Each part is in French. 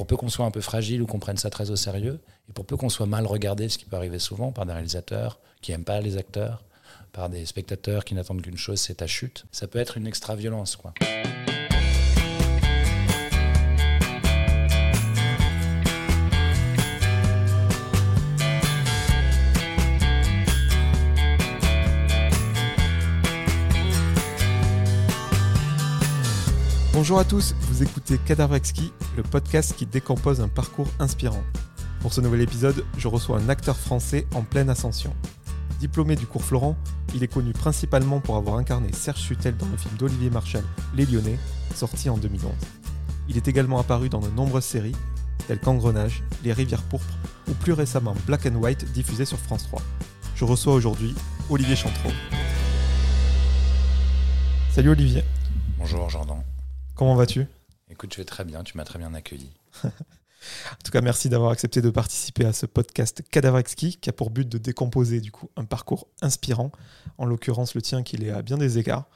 pour peu qu'on soit un peu fragile ou qu'on prenne ça très au sérieux, et pour peu qu'on soit mal regardé, ce qui peut arriver souvent par des réalisateurs qui n'aiment pas les acteurs, par des spectateurs qui n'attendent qu'une chose, c'est ta chute, ça peut être une extra-violence. Bonjour à tous, vous écoutez Cadavrexki, le podcast qui décompose un parcours inspirant. Pour ce nouvel épisode, je reçois un acteur français en pleine ascension. Diplômé du cours Florent, il est connu principalement pour avoir incarné Serge Sutel dans le film d'Olivier Marchal Les Lyonnais, sorti en 2011. Il est également apparu dans de nombreuses séries, telles qu'Engrenage, Les Rivières Pourpres ou plus récemment Black and White diffusé sur France 3. Je reçois aujourd'hui Olivier Chantreau. Salut Olivier. Bonjour Jordan. Comment vas-tu? Écoute, je vais très bien, tu m'as très bien accueilli. en tout cas, merci d'avoir accepté de participer à ce podcast Cadavrexki qui a pour but de décomposer du coup un parcours inspirant, en l'occurrence le tien qui est à bien des égards.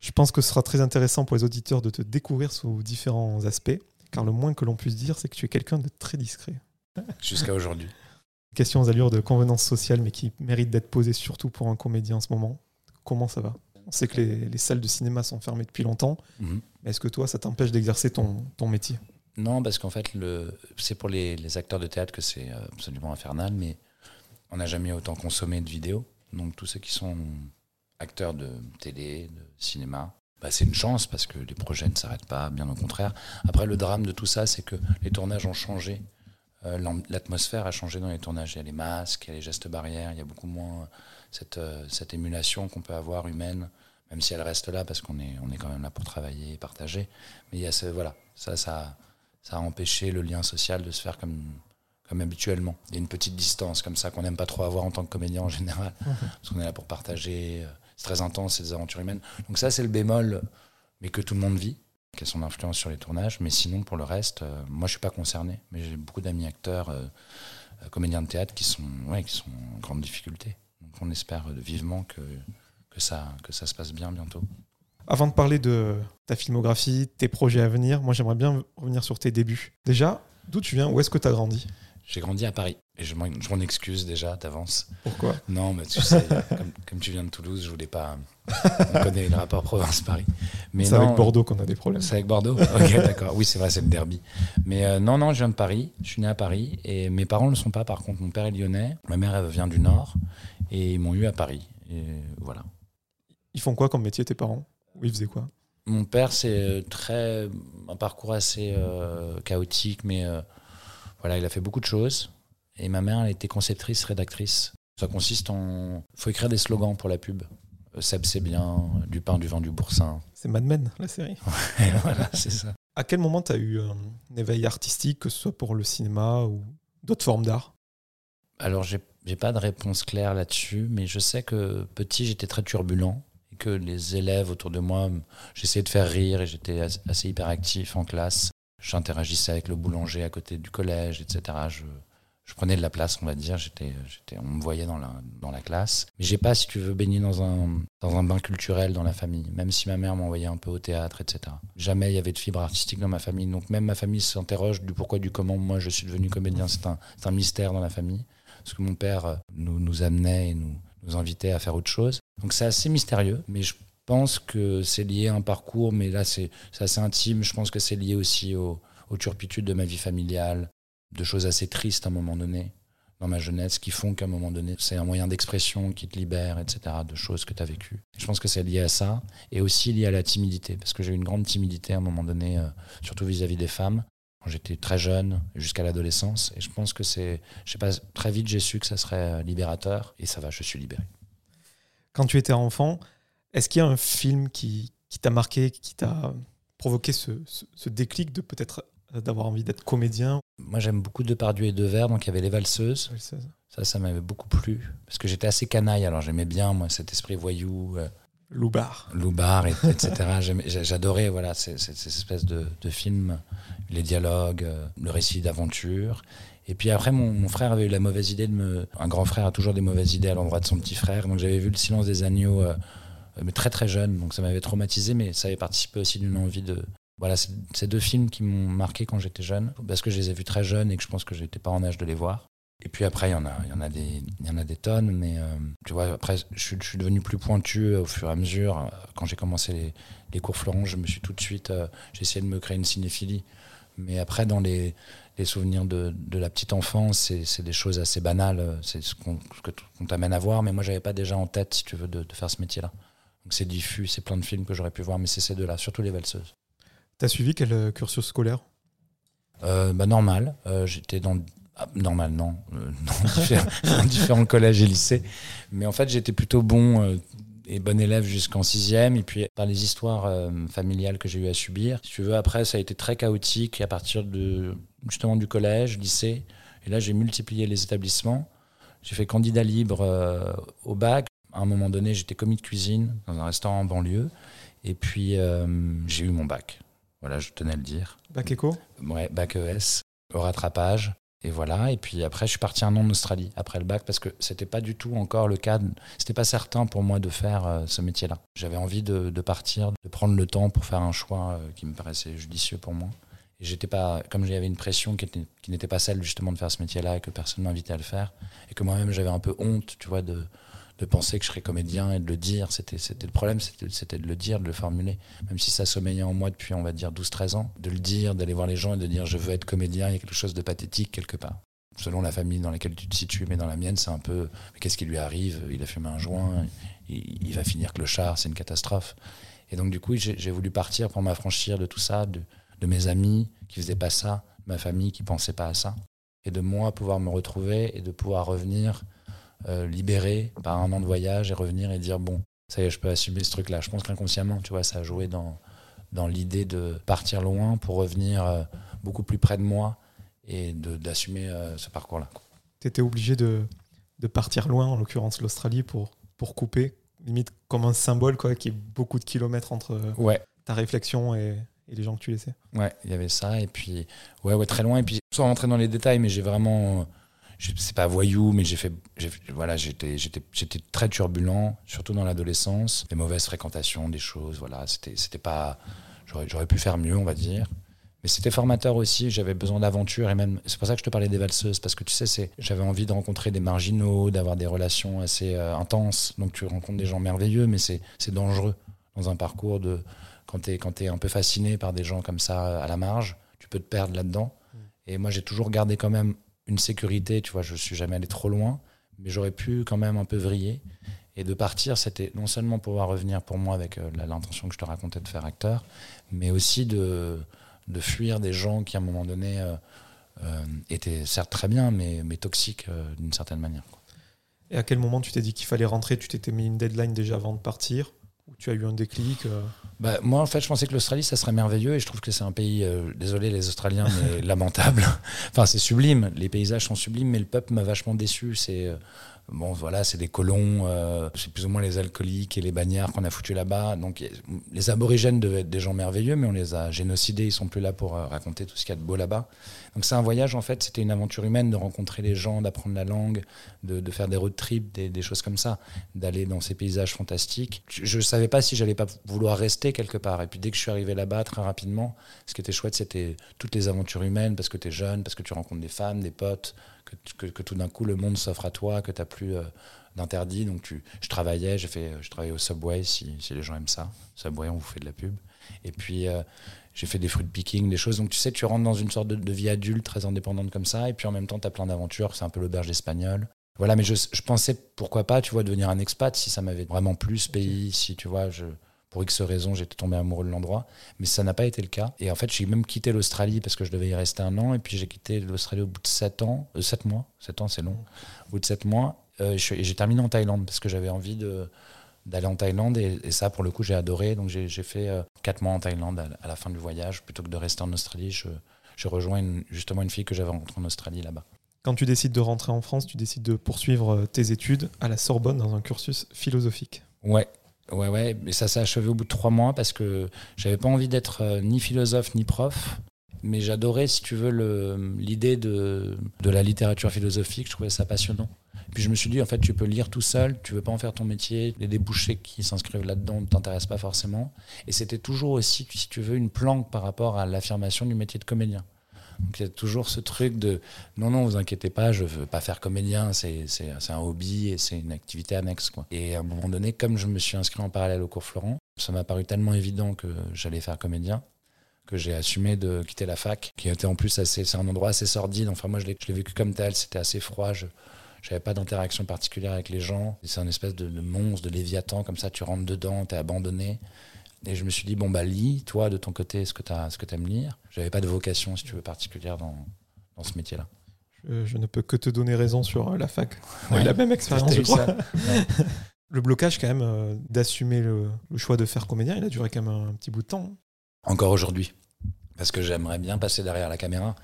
Je pense que ce sera très intéressant pour les auditeurs de te découvrir sous différents aspects, car le moins que l'on puisse dire, c'est que tu es quelqu'un de très discret. Jusqu'à aujourd'hui. Question aux allures de convenance sociale, mais qui mérite d'être posée surtout pour un comédien en ce moment. Comment ça va? On sait que les, salles de cinéma sont fermées depuis longtemps. Mhm. Est-ce que toi, ça t'empêche d'exercer ton, métier? Non, parce qu'en fait, c'est pour les, acteurs de théâtre que c'est euh, absolument infernal, mais on n'a jamais autant consommé de vidéos. Donc tous ceux qui sont acteurs de télé, de cinéma, bah, c'est une chance parce que les projets ne s'arrêtent pas, bien au contraire. Après, le drame de tout ça, c'est que les tournages ont changé. Euh, l'atmosphère a changé dans les tournages. Il y a les masques, il y a les gestes barrières, il y a beaucoup moins cette, euh, cette émulation qu'on peut avoir humaine, même si elle reste là parce qu'on est, on est quand même là pour travailler et partager. Mais il y a ce, voilà, ça, ça, ça a empêché le lien social de se faire comme, comme habituellement. Il y a une petite distance comme ça qu'on n'aime pas trop avoir en tant que comédien en général, parce qu'on est là pour partager. Euh, c'est très intense, c'est des aventures humaines. Donc ça, c'est le bémol, mais que tout le monde vit, qui a son influence sur les tournages. Mais sinon, pour le reste, euh, moi, je suis pas concerné. Mais j'ai beaucoup d'amis acteurs, comédiens de théâtre qui sont, ouais, qui sont en grande difficulté on espère vivement que, que, ça, que ça se passe bien bientôt. Avant de parler de ta filmographie, tes projets à venir, moi j'aimerais bien revenir sur tes débuts. Déjà, d'où tu viens? Où est-ce que tu as grandi? J'ai grandi à Paris. Et je m'en excuse déjà d'avance. Pourquoi? Non, mais tu sais, comme, tu viens de Toulouse, je voulais pas. On connaît le rapport province-Paris. C'est avec Bordeaux qu'on a des problèmes. C'est avec Bordeaux? Ok, d'accord. Oui, c'est vrai, c'est le derby. Mais euh, non, non, je viens de Paris. Je suis né à Paris. Et mes parents ne le sont pas, par contre. Mon père est lyonnais. Ma mère, elle vient du Nord. Et ils m'ont eu à Paris. Et voilà. Ils font quoi comme métier, tes parents? Ou ils faisaient quoi? Mon père, c'est très un parcours assez euh, chaotique, mais euh, voilà, il a fait beaucoup de choses. Et ma mère, elle était conceptrice, rédactrice. Ça consiste en. Il faut écrire des slogans pour la pub. Euh, Seb, c'est bien, du pain, du vin, du boursin. C'est Mad Men, la série. voilà, c'est ça. À quel moment tu as eu un éveil artistique, que ce soit pour le cinéma ou d'autres formes d'art? Alors, j'ai j'ai pas de réponse claire là-dessus, mais je sais que petit, j'étais très turbulent et que les élèves autour de moi, j'essayais de faire rire et j'étais assez hyperactif en classe. J'interagissais avec le boulanger à côté du collège, etc. Je, je prenais de la place, on va dire. J'étais, j'étais, on me voyait dans la, dans la classe. Mais j'ai pas, si tu veux, baigné dans un, dans un bain culturel dans la famille, même si ma mère m'envoyait un peu au théâtre, etc. Jamais il y avait de fibre artistique dans ma famille. Donc même ma famille s'interroge du pourquoi, du comment moi je suis devenu comédien. C'est un, c'est un mystère dans la famille parce que mon père euh, nous, nous amenait et nous, nous invitait à faire autre chose. Donc c'est assez mystérieux, mais pense que c'est lié à un parcours, mais là c'est assez intime. Je pense que c'est lié aussi aux, turpitudes de ma vie familiale, de choses assez tristes à un moment donné dans ma jeunesse qui font qu'à un moment donné, c'est un moyen d'expression qui te libère, etc., de choses que tu as vécues. Je pense que c'est lié à ça et aussi lié à la timidité, parce que j'ai eu une grande timidité à un moment donné, euh, surtout vis-à-vis -vis des femmes j'étais très jeune, jusqu'à l'adolescence. Et je pense que c'est, je sais pas, très vite j'ai su que ça serait libérateur. Et ça va, je suis libéré. Quand tu étais enfant, est-ce qu'il y a un film qui, qui t'a marqué, qui t'a provoqué ce, ce, déclic de peut-être d'avoir envie d'être comédien Moi, j'aime beaucoup Depardieu et Devers, donc il y avait Les Valseuses. Ça, ça m'avait beaucoup plu. Parce que j'étais assez canaille, alors j'aimais bien, moi, cet esprit voyou. Euh, Loubar. Loubar, etc. J'adorais voilà, cette espèce de, de film, les dialogues, euh, le récit d'aventure. Et puis après, mon, frère avait eu la mauvaise idée de me. Un grand frère a toujours des mauvaises idées à l'endroit de son petit frère. Donc j'avais vu Le silence des agneaux, euh, mais très très jeune. Donc ça m'avait traumatisé, mais ça avait participé aussi d'une envie de, Voilà, ces deux films qui m'ont marqué quand j'étais jeune, parce que je les ai vus très jeunes et que je pense que j'étais pas en âge de les voir. Et puis après, il y en a, y des, y en a des tonnes, mais euh, tu vois, après, je, suis- devenu plus pointu au fur et à mesure. Quand j'ai commencé les, cours Florent, je me suis tout de suite, euh, j'ai essayé de me créer une cinéphilie. Mais après, dans les, souvenirs de, la petite enfance, c'est des choses assez banales. euh, C'est ce qu'on t'amène à voir, mais moi, j'avais pas déjà en tête, si tu veux, de faire ce métier-là. Donc c'est diffus, c'est plein de films que j'aurais pu voir, mais c'est ces deux-là, surtout les valseuses. T'as suivi quel euh, cursus scolaire Euh, bah, normal. Euh, J'étais dans. ah, normal, non. Euh, dans, différents, dans différents collèges et lycées. Mais en fait, j'étais plutôt bon et bon élève jusqu'en sixième. Et puis, par les histoires euh, familiales que j'ai eu à subir, si tu veux, après, ça a été très chaotique à partir de justement du collège, lycée. Et là, j'ai multiplié les établissements. J'ai fait candidat libre euh, au bac. À un moment donné, j'étais commis de cuisine dans un restaurant en banlieue. Et puis, euh, j'ai eu mon bac. Voilà, je tenais à le dire. Bac éco? Ouais, bac ES, au rattrapage. Et voilà. Et puis après, je suis parti un an en Australie après le bac parce que c'était pas du tout encore le cas. de- C'était pas certain pour moi de faire euh, ce métier-là. J'avais envie de, de partir, de prendre le temps pour faire un choix euh, qui me paraissait judicieux pour moi. Et j'étais pas, comme j'avais une pression qui, était- qui n'était pas celle justement de faire ce métier-là et que personne m'invitait à le faire, et que moi-même j'avais un peu honte, tu vois, de, de penser que je serais comédien et de le dire. C'était, le problème, c'était, de le dire, de le formuler même si ça sommeillait en moi depuis, on va dire, 12-13 ans, de le dire, d'aller voir les gens et de dire je veux être comédien, il y a quelque chose de pathétique quelque part. Selon la famille dans laquelle tu te situes, mais dans la mienne, c'est un peu qu'est-ce qui lui arrive? Il a fumé un joint, il, va finir clochard, c'est une catastrophe. Et donc, du coup, j'ai j'ai voulu partir pour m'affranchir de tout ça, de, de mes amis qui faisaient pas ça, ma famille qui pensait pas à ça, et de moi pouvoir me retrouver et de pouvoir revenir euh, libéré par un an de voyage et revenir et dire bon, ça y est, je peux assumer ce truc-là. Je pense qu'inconsciemment, tu vois, ça a joué dans, dans l'idée de partir loin pour revenir euh, beaucoup plus près de moi et d'assumer euh, ce parcours-là. T'étais obligé de, de partir loin, en l'occurrence l'Australie, pour, pour couper, limite comme un symbole, quoi, qu'il y ait beaucoup de kilomètres entre Ouais, ta réflexion et, et les gens que tu laissais. ouais, il y avait ça. Et puis, ouais, ouais, très loin. Et puis, sans rentrer dans les détails, mais j'ai vraiment. Je- C'est pas voyou, mais j'ai fait. Voilà, j'étais j'étais- j'étais très turbulent, surtout dans l'adolescence. Des mauvaises fréquentations, des choses. Voilà, c'était c'était pas. J'aurais j'aurais pu faire mieux, on va dire. Mais c'était formateur aussi, j'avais besoin d'aventure et même c'est pour ça que je te parlais des valseuses parce que tu sais c'est j'avais envie de rencontrer des marginaux, d'avoir des relations assez euh, intenses. Donc tu rencontres des gens merveilleux mais c'est c'est dangereux dans un parcours de quand tu es quand tu un peu fasciné par des gens comme ça à la marge, tu peux te perdre là-dedans. Et moi j'ai toujours gardé quand même une sécurité, tu vois, je suis jamais allé trop loin, mais j'aurais pu quand même un peu vriller. Et de partir, c'était non seulement pouvoir revenir pour moi avec euh, l'intention que je te racontais de faire acteur, mais aussi de de fuir des gens qui à un moment donné euh, euh, étaient certes très bien, mais, toxiques d'une certaine manière. Et à quel moment tu t'es dit qu'il fallait rentrer? Tu t'étais mis une deadline déjà avant de partir? Ou tu as eu un déclic euh, Bah, moi, en fait, je pensais que l'Australie, ça serait merveilleux, et je trouve que c'est un pays, euh, désolé les Australiens, mais lamentable. enfin, c'est sublime, les paysages sont sublimes, mais le peuple m'a vachement déçu. C'est euh, bon, voilà, c'est des colons, euh, c'est plus ou moins les alcooliques et les bagnards qu'on a foutus là-bas. Donc, les aborigènes devaient être des gens merveilleux, mais on les a génocidés, ils sont plus là pour euh, raconter tout ce qu'il y a de beau là-bas. Donc, c'est un voyage, en fait, c'était une aventure humaine de rencontrer les gens, d'apprendre la langue, de, faire des road trips, des, des choses comme ça, d'aller dans ces paysages fantastiques. Je ne savais pas si j'allais pas vouloir rester quelque part. Et puis, dès que je suis arrivé là-bas, très rapidement, ce qui était chouette, c'était toutes les aventures humaines, parce que tu es jeune, parce que tu rencontres des femmes, des potes, que, tout d'un coup, le monde s'offre à toi, que tu n'as plus euh, d'interdit. Donc, je travaillais, j'ai fait, je travaillais au Subway, si, les gens aiment ça. Subway, on vous fait de la pub. Et puis, euh, j'ai fait des fruits picking, des choses. Donc, tu sais, tu rentres dans une sorte de, vie adulte très indépendante comme ça. Et puis, en même temps, tu as plein d'aventures. C'est un peu l'auberge espagnole. Voilà, mais je, je pensais, pourquoi pas, tu vois, devenir un expat si ça m'avait vraiment plu ce pays, si, tu vois, je, pour X raisons, j'étais tombé amoureux de l'endroit. Mais ça n'a pas été le cas. Et en fait, j'ai même quitté l'Australie parce que je devais y rester un an. Et puis, j'ai quitté l'Australie au bout de 7 ans. Euh, 7 mois. 7 ans, c'est long. Au bout de 7 mois. euh, j'ai terminé en Thaïlande parce que j'avais envie de d'aller en Thaïlande et, et ça pour le coup j'ai adoré donc j'ai fait 4 mois en Thaïlande à, à la fin du voyage plutôt que de rester en Australie je, je rejoins une- justement une fille que j'avais rencontrée en Australie là-bas Quand tu décides de rentrer en France, tu décides de poursuivre euh, tes études à la Sorbonne dans un cursus philosophique. Ouais, ouais, ouais. Mais ça s'est achevé au bout de trois mois parce que j'avais pas envie d'être euh, ni philosophe ni prof. Mais j'adorais, si tu veux, l'idée de, de la littérature philosophique. Je trouvais ça passionnant. Puis je me suis dit, en fait, tu peux lire tout seul, tu veux pas en faire ton métier, les débouchés qui s'inscrivent là-dedans ne t'intéressent pas forcément. Et c'était toujours aussi, si tu veux, une planque par rapport à l'affirmation du métier de comédien. Donc il y a toujours ce truc de non, non, vous inquiétez pas, je veux pas faire comédien, c'est un hobby et c'est une activité annexe. Quoi. Et à un moment donné, comme je me suis inscrit en parallèle au cours Florent, ça m'a paru tellement évident que j'allais faire comédien que j'ai assumé de quitter la fac, qui était en plus assez, c'est un endroit assez sordide. Enfin, moi, je l'ai vécu comme tel, c'était assez froid. Je n'avais pas d'interaction particulière avec les gens. C'est un espèce de, monstre, de léviathan, comme ça, tu rentres dedans, tu es abandonné. Et je me suis dit, bon, bah, lis, toi, de ton côté, ce que tu aimes lire. J'avais pas de vocation, si tu veux, particulière dans, dans ce métier-là. Je, ne peux que te donner raison sur euh, la fac. On la même expérience, je crois. Le blocage, quand même, euh, d'assumer le, choix de faire comédien, il a duré quand même un petit bout de temps. Encore aujourd'hui. Parce que j'aimerais bien passer derrière la caméra,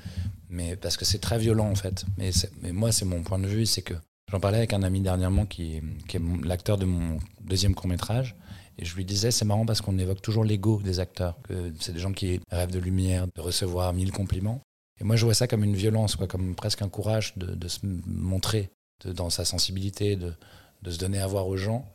mais parce que c'est très violent en fait. Mais, mais moi, c'est mon point de vue, c'est que j'en parlais avec un ami dernièrement qui, qui est l'acteur de mon deuxième court métrage. Et je lui disais, c'est marrant parce qu'on évoque toujours l'ego des acteurs, que c'est des gens qui rêvent de lumière, de recevoir mille compliments. Et moi, je vois ça comme une violence, quoi, comme presque un courage de, se montrer dans sa sensibilité, de, de, se donner à voir aux gens.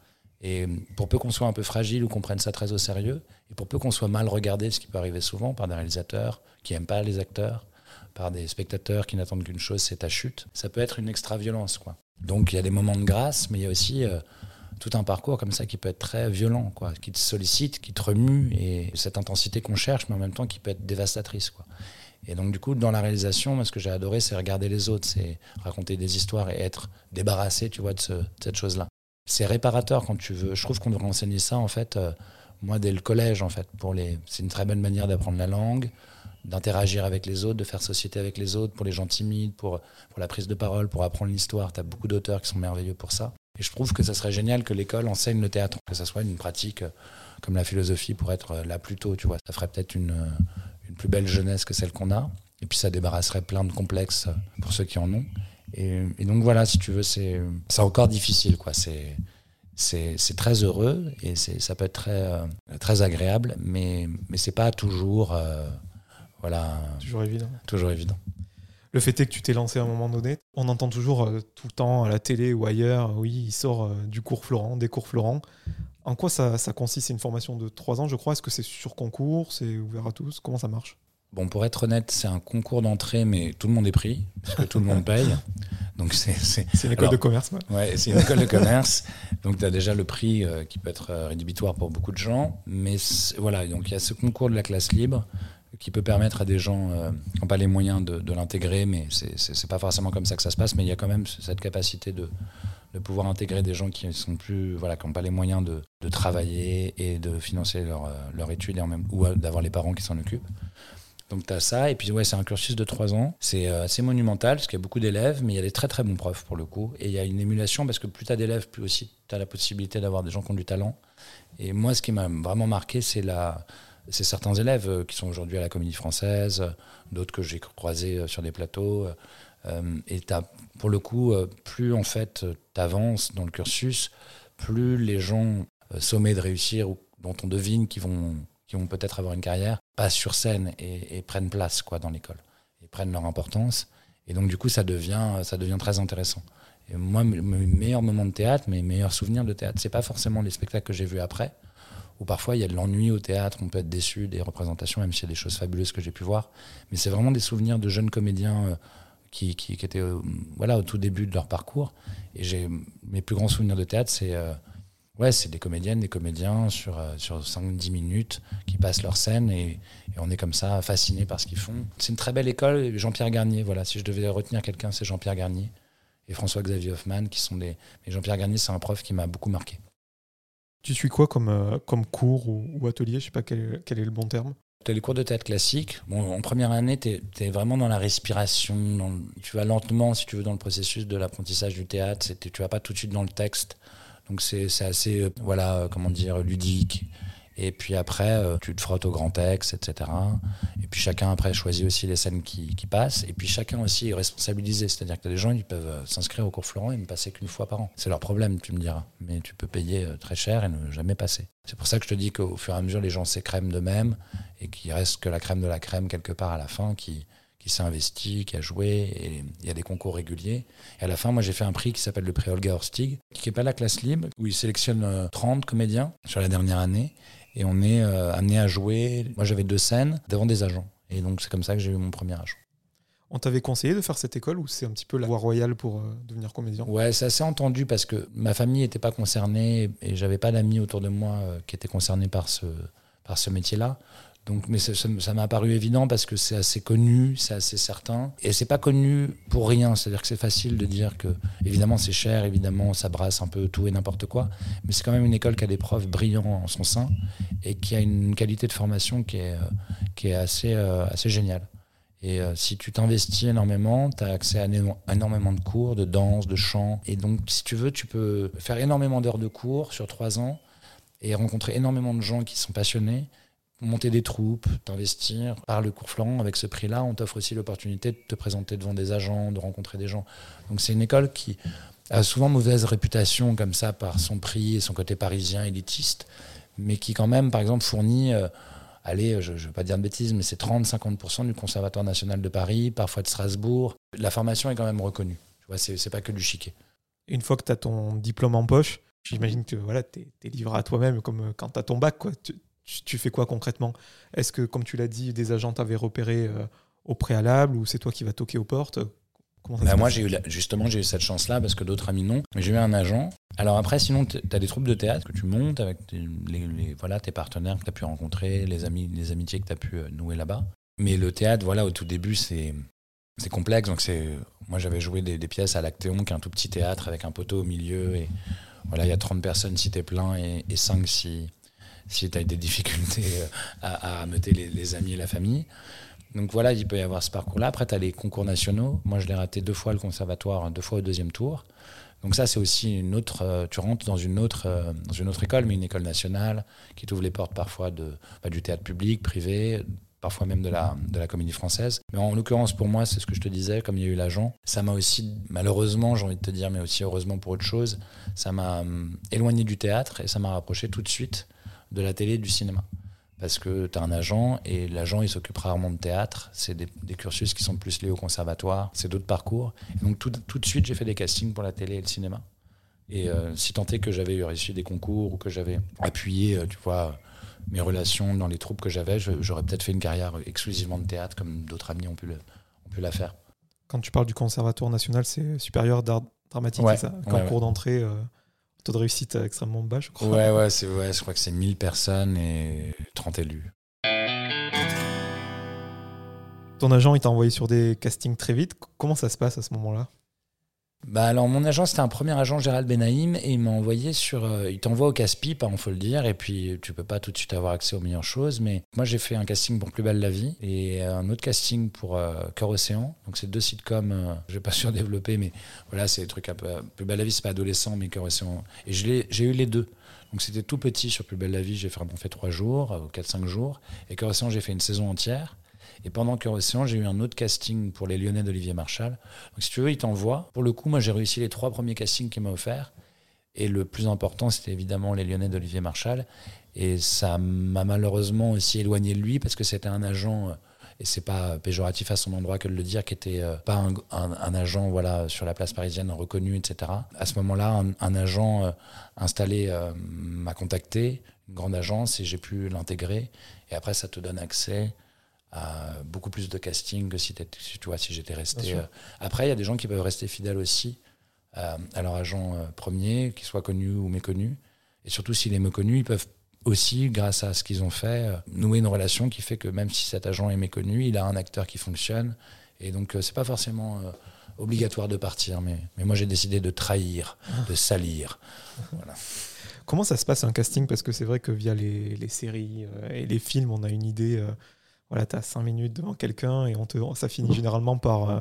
Et pour peu qu'on soit un peu fragile ou qu'on prenne ça très au sérieux, et pour peu qu'on soit mal regardé, ce qui peut arriver souvent par des réalisateurs qui n'aiment pas les acteurs, par des spectateurs qui n'attendent qu'une chose, c'est ta chute, ça peut être une extra-violence. Quoi. Donc il y a des moments de grâce, mais il y a aussi euh, tout un parcours comme ça qui peut être très violent, quoi, qui te sollicite, qui te remue, et cette intensité qu'on cherche, mais en même temps qui peut être dévastatrice. Quoi. Et donc du coup, dans la réalisation, moi, ce que j'ai adoré, c'est regarder les autres, c'est raconter des histoires et être débarrassé, tu vois, de, cette chose-là. C'est réparateur quand tu veux. Je trouve qu'on devrait enseigner ça, en fait, euh, moi, dès le collège, en fait. Pour les... C'est une très bonne manière d'apprendre la langue, d'interagir avec les autres, de faire société avec les autres, pour les gens timides, pour, pour la prise de parole, pour apprendre l'histoire. Tu as beaucoup d'auteurs qui sont merveilleux pour ça. Et je trouve que ça serait génial que l'école enseigne le théâtre, que ça soit une pratique euh, comme la philosophie pour être euh, là plus tôt, tu vois. Ça ferait peut-être une, une plus belle jeunesse que celle qu'on a. Et puis ça débarrasserait plein de complexes pour ceux qui en ont. Et, donc voilà, si tu veux, c'est encore difficile, quoi. C'est c'est très heureux et ça peut être très, euh, très agréable, mais, mais c'est pas toujours, euh, voilà, toujours évident. Toujours évident. Le fait est que tu t'es lancé à un moment donné. On entend toujours euh, tout le temps à la télé ou ailleurs, oui, il sort du cours Florent, des cours Florent. En quoi ça, ça consiste? C'est une formation de trois ans, je crois. Est-ce que c'est sur concours? C'est ouvert à tous? Comment ça marche? Bon, pour être honnête, c'est un concours d'entrée, mais tout le monde est pris, parce que tout le monde paye. Donc c'est c'est une école de commerce. Ouais, c'est une école de commerce. Donc tu as déjà le prix euh, qui peut être euh, rédhibitoire pour beaucoup de gens, mais voilà, donc il y a ce concours de la classe libre qui peut permettre à des gens euh, qui n'ont pas les moyens de, l'intégrer, mais c'est pas forcément comme ça que ça se passe, mais il y a quand même cette capacité de, pouvoir intégrer des gens qui sont voilà n'ont pas les moyens de, travailler et de financer leur, leur étude ou d'avoir les parents qui s'en occupent. Donc tu as ça, et puis ouais, c'est un cursus de trois ans. C'est euh, assez monumental parce qu'il y a beaucoup d'élèves, mais il y a des très très bons profs pour le coup. Et il y a une émulation parce que plus tu as d'élèves, plus aussi tu as la possibilité d'avoir des gens qui ont du talent. Et moi, ce qui m'a vraiment marqué, c'est la, c'est certains élèves euh, qui sont aujourd'hui à la Comédie Française, d'autres que j'ai croisés euh, sur des plateaux. et pour le coup, plus en fait tu avances dans le cursus, plus les gens sommés de réussir ou dont on devine qu'ils vont qui vont peut-être avoir une carrière, passent sur scène et, prennent place quoi, dans l'école, et prennent leur importance. Et donc, du coup, ça devient, ça devient très intéressant. Et moi, mes meilleurs moments de théâtre, mes meilleurs souvenirs de théâtre, c'est pas forcément les spectacles que j'ai vus après, où parfois il y a de l'ennui au théâtre, on peut être déçu des représentations, même s'il y a des choses fabuleuses que j'ai pu voir. Mais c'est vraiment des souvenirs de jeunes comédiens euh, qui, étaient euh, voilà, au tout début de leur parcours. Et mes plus grands souvenirs de théâtre, c'est euh, Ouais, des comédiennes, des comédiens sur, sur 5-10 minutes qui passent leur scène et, on est comme ça fasciné par ce qu'ils font. C'est une très belle école. Jean-Pierre Garnier, voilà, si je devais retenir quelqu'un, c'est Jean-Pierre Garnier et François-Xavier Hoffman qui sont des. Mais Jean-Pierre Garnier, c'est un prof qui m'a beaucoup marqué. Tu suis quoi comme, euh, cours ou, atelier? Je sais pas quel, est le bon terme. Tu as les cours de théâtre classique. Bon, en première année, tu es, vraiment dans la respiration. tu vas lentement, si tu veux, dans le processus de l'apprentissage du théâtre. Tu vas pas tout de suite dans le texte. Donc c'est assez, euh, voilà, euh, comment dire, ludique. Et puis après, euh, tu te frottes au grand texte, etc. Et puis chacun après choisit aussi les scènes qui, qui passent. Et puis chacun aussi est responsabilisé. C'est-à-dire que des gens qui peuvent s'inscrire au cours Florent et ne passer qu'une fois par an. C'est leur problème, tu me diras. Mais tu peux payer très cher et ne jamais passer. C'est pour ça que je te dis qu'au fur et à mesure, les gens s'écrèment d'eux-mêmes et qu'il reste que la crème de la crème quelque part à la fin qui, qui s'est investi, qui a joué, et il y a des concours réguliers. Et à la fin, moi, j'ai fait un prix qui s'appelle le prix Olga Horstig, qui n'est pas la classe libre, où il sélectionne 30 comédiens sur la dernière année, et on est amené à jouer. Moi, j'avais deux scènes devant des agents. Et donc, c'est comme ça que j'ai eu mon premier agent. On t'avait conseillé de faire cette école ou c'est un petit peu la voie royale pour euh, devenir comédien? Ouais, c'est assez entendu parce que ma famille n'était pas concernée et j'avais pas d'amis autour de moi euh, qui étaient concernés par ce, par ce métier-là. Donc, mais ça m'a paru évident parce que c'est assez connu, c'est assez certain. Et c'est pas connu pour rien. C'est-à-dire que c'est facile de dire que, évidemment, c'est cher, évidemment, ça brasse un peu tout et n'importe quoi. Mais c'est quand même une école qui a des profs brillants en son sein et qui a une qualité de formation qui est, euh, qui est assez, assez géniale. Et euh, si tu t'investis énormément, tu as accès à énormément de cours, de danse, de chant. Et donc, si tu veux, tu peux faire énormément d'heures de cours sur trois ans et rencontrer énormément de gens qui sont passionnés, monter des troupes, t'investir. Par le cours Florent, avec ce prix-là, on t'offre aussi l'opportunité de te présenter devant des agents, de rencontrer des gens. Donc, c'est une école qui a souvent mauvaise réputation comme ça par son prix et son côté parisien élitiste, mais qui quand même, par exemple, fournit... Euh, allez, je ne veux pas dire de bêtises, mais c'est 30-50% du Conservatoire national de Paris, parfois de Strasbourg. La formation est quand même reconnue. Tu vois, c'est, pas que du chiquet. Une fois que tu as ton diplôme en poche, j'imagine que voilà, tu es, livré à toi-même comme quand tu as ton bac. Quoi. Fais quoi concrètement? Est-ce que, comme tu l'as dit, des agents t'avaient repéré euh, au préalable ou c'est toi qui vas toquer aux portes? Bah, moi, j'ai eu justement, j'ai eu cette chance-là parce que d'autres amis non. Mais j'ai eu un agent. Alors après, sinon, tu as des troupes de théâtre que tu montes avec tes, les, voilà, tes partenaires que tu as pu rencontrer, les, amis, les amitiés que tu as pu euh, nouer là-bas. Mais le théâtre, voilà, au tout début, c'est c'est complexe. Donc c'est, moi, j'avais joué des, pièces à l'Actéon, qui est un tout petit théâtre avec un poteau au milieu. Et voilà, il y a 30 personnes si tu es plein et, et 5 si, si tu as des difficultés euh, à, à les, amis et la famille. Donc voilà, il peut y avoir ce parcours-là. Après, tu as les concours nationaux. Moi, je l'ai raté deux fois le conservatoire, deux fois au deuxième tour. Donc ça, c'est aussi une autre. Euh, tu rentres dans une autre, euh, dans une autre école, mais une école nationale qui t'ouvre les portes parfois de, bah, du théâtre public, privé, parfois même de la, de la comédie française. Mais en l'occurrence, pour moi, c'est ce que je te disais, comme il y a eu l'agent, ça m'a aussi, malheureusement, j'ai envie de te dire, mais aussi heureusement pour autre chose, ça m'a hum, éloigné du théâtre et ça m'a rapproché tout de suite de la télé et du cinéma parce que tu as un agent et l'agent il s'occupe rarement de théâtre. C'est des, cursus qui sont plus liés au conservatoire, c'est d'autres parcours. donc tout, tout, de suite j'ai fait des castings pour la télé et le cinéma. Et euh, si tant est que j'avais réussi des concours ou que j'avais appuyé, euh, tu vois, mes relations dans les troupes que j'avais, j'aurais peut-être fait une carrière exclusivement de théâtre comme d'autres amis ont pu, le, ont pu la faire. Quand tu parles du conservatoire national, c'est supérieur d'art dramatique, c'est ça? Concours d'entrée euh, taux de réussite extrêmement bas, je crois. Ouais, ouais, c'est, ouais je crois que c'est 1000 personnes et 30 élus. Ton agent, il t'a envoyé sur des castings très vite. Comment ça se passe à ce moment-là? Bah alors mon agent c'était un premier agent Gérald Benaïm et il m'a envoyé sur euh, il t'envoie au casse-pipe hein, faut le dire et puis tu peux pas tout de suite avoir accès aux meilleures choses mais moi j'ai fait un casting pour Plus belle la vie et un autre casting pour euh, Cœur Océan. Donc c'est deux sitcoms euh, je vais pas surdévelopper mais voilà c'est des trucs un peu Plus belle la vie c'est pas adolescent mais Cœur Océan. Et j'ai eu les deux. Donc c'était tout petit sur Plus belle la vie j'ai vraiment fait trois jours 4-5 jours et Cœur Océan j'ai fait une saison entière et pendant Cœur Océan, j'ai eu un autre casting pour les Lyonnais d'Olivier Marchal. Donc si tu veux, il t'envoie. Pour le coup, moi j'ai réussi les trois premiers castings qu'il m'a offert. Et le plus important, c'était évidemment les Lyonnais d'Olivier Marchal. Et ça m'a malheureusement aussi éloigné de lui parce que c'était un agent, euh, et c'est pas péjoratif à son endroit que de le dire, qui était euh, pas un, agent voilà sur la place parisienne reconnu, etc. À ce moment-là, un, agent euh, installé m'a contacté, une grande agence, et j'ai pu l'intégrer. Et après, ça te donne accès beaucoup plus de casting que si, tu vois, si j'étais resté. Euh. Après, il y a des gens qui peuvent rester fidèles aussi euh, à leur agent euh, premier, qu'il soit connu ou méconnu. Et surtout, s'il est méconnu, ils peuvent aussi, grâce à ce qu'ils ont fait, nouer une relation qui fait que même si cet agent est méconnu, il a un acteur qui fonctionne. Et donc, c'est pas forcément obligatoire de partir, mais, mais moi j'ai décidé de trahir, de salir. Comment ça se passe un casting? Parce que c'est vrai que via les, les séries et les films, on a une idée voilà, tu as 5 minutes devant quelqu'un et on te, ça finit généralement par euh,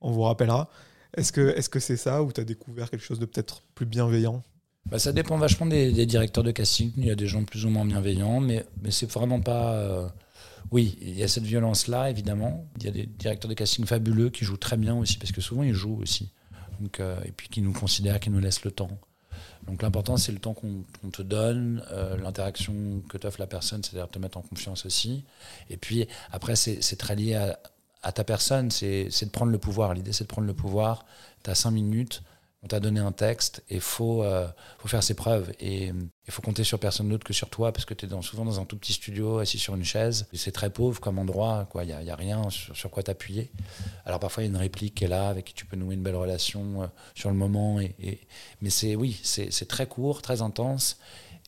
on vous rappellera. Est-ce que c'est -ce c'est ça ou tu as découvert quelque chose de peut-être plus bienveillant? Bah, Ça dépend vachement des, directeurs de casting. Il y a des gens plus ou moins bienveillants, mais, mais c'est vraiment pas. Euh, oui, il y a cette violence-là, évidemment. Il y a des directeurs de casting fabuleux qui jouent très bien aussi, parce que souvent ils jouent aussi. Donc, euh, et puis qui nous considèrent, qui nous laissent le temps. Donc l'important, c'est le temps qu'on te donne, euh, l'interaction que t'offre la personne, c'est-à-dire te mettre en confiance aussi. Et puis après, c'est très lié à, ta personne, c'est de prendre le pouvoir. L'idée, c'est de prendre le pouvoir. Tu as cinq minutes, on t'a donné un texte et il faut, euh, faut faire ses preuves. Et il faut compter sur personne d'autre que sur toi parce que tu es souvent dans un tout petit studio, assis sur une chaise. C'est très pauvre comme endroit, il n'y a, y a, rien sur, quoi t'appuyer. Alors parfois, il y a une réplique qui est là, avec qui tu peux nouer une belle relation euh, sur le moment. Et, mais c'est oui, c'est très court, très intense.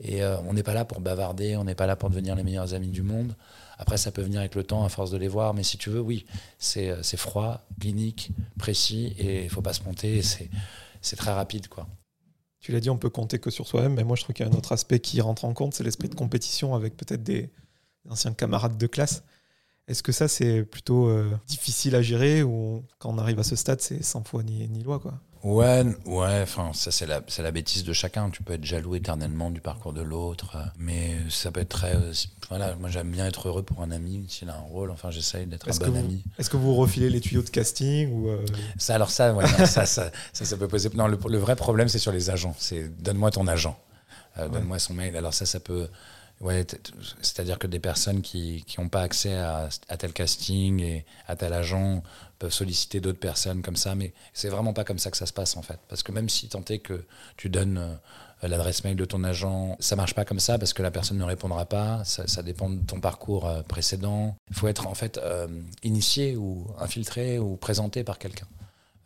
Et euh, on n'est pas là pour bavarder, on n'est pas là pour devenir les meilleurs amis du monde. Après, ça peut venir avec le temps à force de les voir, mais si tu veux, oui, c'est froid, clinique, précis, et il faut pas se monter. C'est c'est très rapide. quoi. Tu l'as dit, on peut compter que sur soi-même, mais moi je trouve qu'il y a un autre aspect qui rentre en compte, c'est l'esprit de compétition avec peut-être des anciens camarades de classe. Est-ce que ça c'est plutôt euh, difficile à gérer ou quand on arrive à ce stade c'est sans foi ni, ni loi quoi? Ouais, ouais, enfin, ça c'est la, la bêtise de chacun. Tu peux être jaloux éternellement du parcours de l'autre, euh, mais ça peut être très. Euh, voilà, moi j'aime bien être heureux pour un ami s'il a un rôle. Enfin, j'essaye d'être un bon ami. Est-ce que vous refilez les tuyaux de casting ou euh, Ça, alors ça, ça, ça, ça, peut poser. Non, le, le vrai problème c'est sur les agents. C'est donne-moi ton agent, donne-moi son mail. Alors ça, ça peut. Ouais, c'est-à-dire que des personnes qui n'ont pas accès à, tel casting et à tel agent peuvent solliciter d'autres personnes comme ça, mais c'est vraiment pas comme ça que ça se passe en fait. Parce que même si tant est que tu donnes euh, l'adresse mail de ton agent, ça marche pas comme ça parce que la personne ne répondra pas, ça, dépend de ton parcours euh, précédent. Il faut être en fait euh, initié ou infiltré ou présenté par quelqu'un.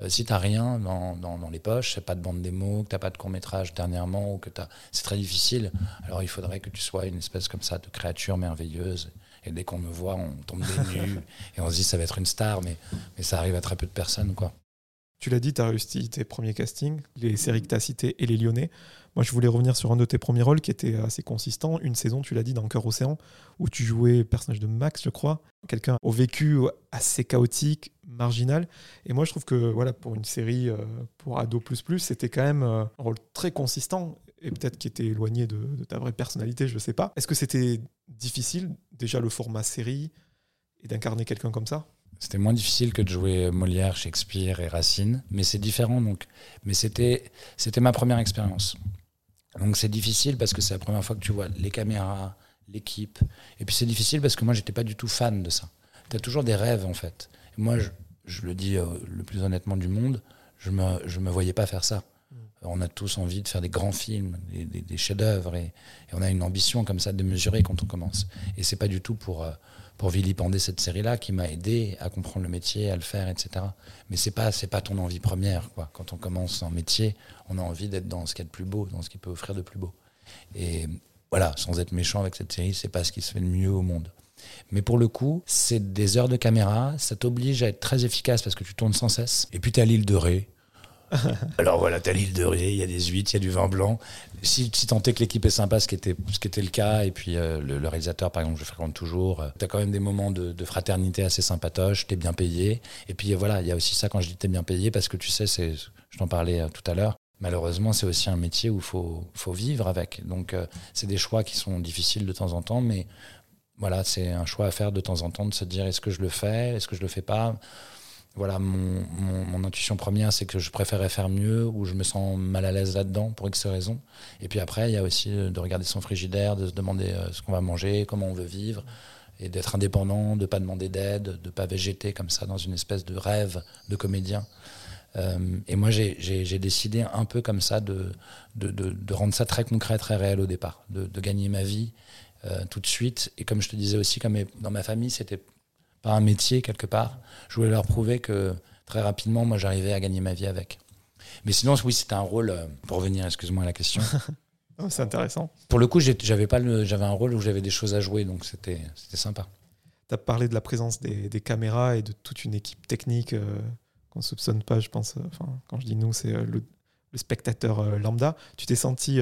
Si tu n'as rien dans, dans, les poches, pas de bande démo, que tu n'as pas de court métrage dernièrement, ou que c'est très difficile, alors il faudrait que tu sois une espèce comme ça de créature merveilleuse et dès qu'on me voit, on tombe des nues et on se dit ça va être une star, mais, mais ça arrive à très peu de personnes. quoi. Tu l'as dit, tu as réussi tes premiers castings, les séries que tu as citées et les Lyonnais. Moi, je voulais revenir sur un de tes premiers rôles qui était assez consistant. Une saison, tu l'as dit, dans Cœur Océan, où tu jouais personnage de Max, je crois. Quelqu'un au vécu assez chaotique, marginal. Et moi, je trouve que voilà, pour une série euh, pour ado plus c'était quand même euh, un rôle très consistant et peut-être qui était éloigné de, ta vraie personnalité, je ne sais pas. Est-ce que c'était difficile, déjà le format série, et d'incarner quelqu'un comme ça? C'était moins difficile que de jouer Molière, Shakespeare et Racine, mais c'est différent donc. Mais c'était ma première expérience. Donc c'est difficile parce que c'est la première fois que tu vois les caméras, l'équipe. Et puis c'est difficile parce que moi j'étais pas du tout fan de ça. Tu as toujours des rêves en fait. moi je, je le dis euh, le plus honnêtement du monde, je me je me voyais pas faire ça on a tous envie de faire des grands films, des, chefs-d'œuvre, et, on a une ambition comme ça de mesurer quand on commence. Et c'est pas du tout pour, euh, pour vilipender cette série-là qui m'a aidé à comprendre le métier, à le faire, etc. Mais c'est pas c'est pas ton envie première, quoi. Quand on commence un métier, on a envie d'être dans ce qu'il y a de plus beau, dans ce qui peut offrir de plus beau. Et voilà, sans être méchant avec cette série, c'est pas ce qui se fait le mieux au monde. Mais pour le coup, c'est des heures de caméra, ça t'oblige à être très efficace parce que tu tournes sans cesse. Et puis tu à l'île de Ré, Alors voilà, t'as l'île de Ré, il y a des huîtres, il y a du vin blanc. Si, si tant est que l'équipe est sympa, ce qui était, ce qui était le cas, et puis euh, le, réalisateur, par exemple, je fréquente toujours, euh, t'as quand même des moments de, fraternité assez sympatoches, t'es bien payé. Et puis voilà, il y a aussi ça quand je dis t'es bien payé, parce que tu sais, c'est, je t'en parlais euh, tout à l'heure, malheureusement, c'est aussi un métier où il faut, faut vivre avec. Donc c'est des choix qui sont difficiles de temps en temps, mais voilà, c'est un choix à faire de temps en temps, de se dire est-ce que je le fais, est-ce que je le fais pas? Voilà, mon, intuition première, c'est que je préférais faire mieux ou je me sens mal à l'aise là-dedans pour X raisons. Et puis après, il y a aussi de regarder son frigidaire, de se demander euh, ce qu'on va manger, comment on veut vivre, et d'être indépendant, de ne pas demander d'aide, de ne pas végéter comme ça dans une espèce de rêve de comédien. Euh, et moi, j'ai décidé un peu comme ça de, rendre ça très concret, très réel au départ, de, gagner ma vie euh, tout de suite. Et comme je te disais aussi, comme dans ma famille, c'était un métier quelque part. Je voulais leur prouver que très rapidement, moi, j'arrivais à gagner ma vie avec. Mais sinon, oui, c'était un rôle, euh, pour revenir, excuse-moi à la question. Oh, c'est intéressant. Pour le coup, j'avais pas j'avais un rôle où j'avais des choses à jouer, donc c'était sympa. Tu as parlé de la présence des, caméras et de toute une équipe technique euh, qu'on ne soupçonne pas, je pense. Euh, enfin, quand je dis nous, c'est le, spectateur lambda. Tu t'es senti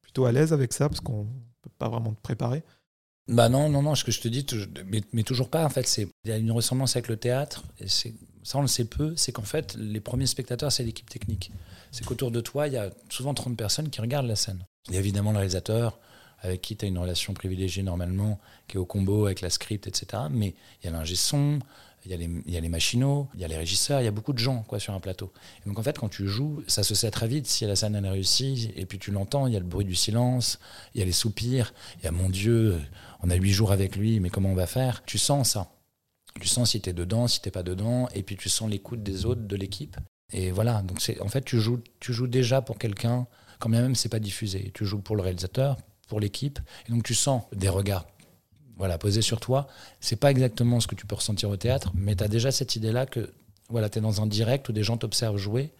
plutôt à l'aise avec ça? Parce qu'on ne peut pas vraiment te préparer bah non, non, non, ce que je te dis, mais, toujours pas. En fait, c'est il y a une ressemblance avec le théâtre. Et ça, on le sait peu. C'est qu'en fait, les premiers spectateurs, c'est l'équipe technique. C'est qu'autour de toi, il y a souvent 30 personnes qui regardent la scène. Il y a évidemment le réalisateur, avec qui tu as une relation privilégiée normalement, qui est au combo avec la script, etc. Mais il y a l'ingé son, il y, a les, il il y a les régisseurs, il y a beaucoup de gens quoi, sur un plateau. Et donc en fait, quand tu joues, ça se sait très vite si la scène elle est réussie, et puis tu l'entends, il y a le bruit du silence, il y a les soupirs, il y a mon Dieu, on a huit jours avec lui, mais comment on va faire? Tu sens ça. Tu sens si tu es dedans, si t'es pas dedans, et puis tu sens l'écoute des autres, de l'équipe. Et voilà, donc en fait tu joues, tu joues déjà pour quelqu'un, quand bien même c'est pas diffusé. Tu joues pour le réalisateur, pour l'équipe, et donc tu sens des regards voilà, posés sur toi. C'est pas exactement ce que tu peux ressentir au théâtre, mais tu as déjà cette idée-là que voilà, tu es dans un direct où des gens t'observent jouer,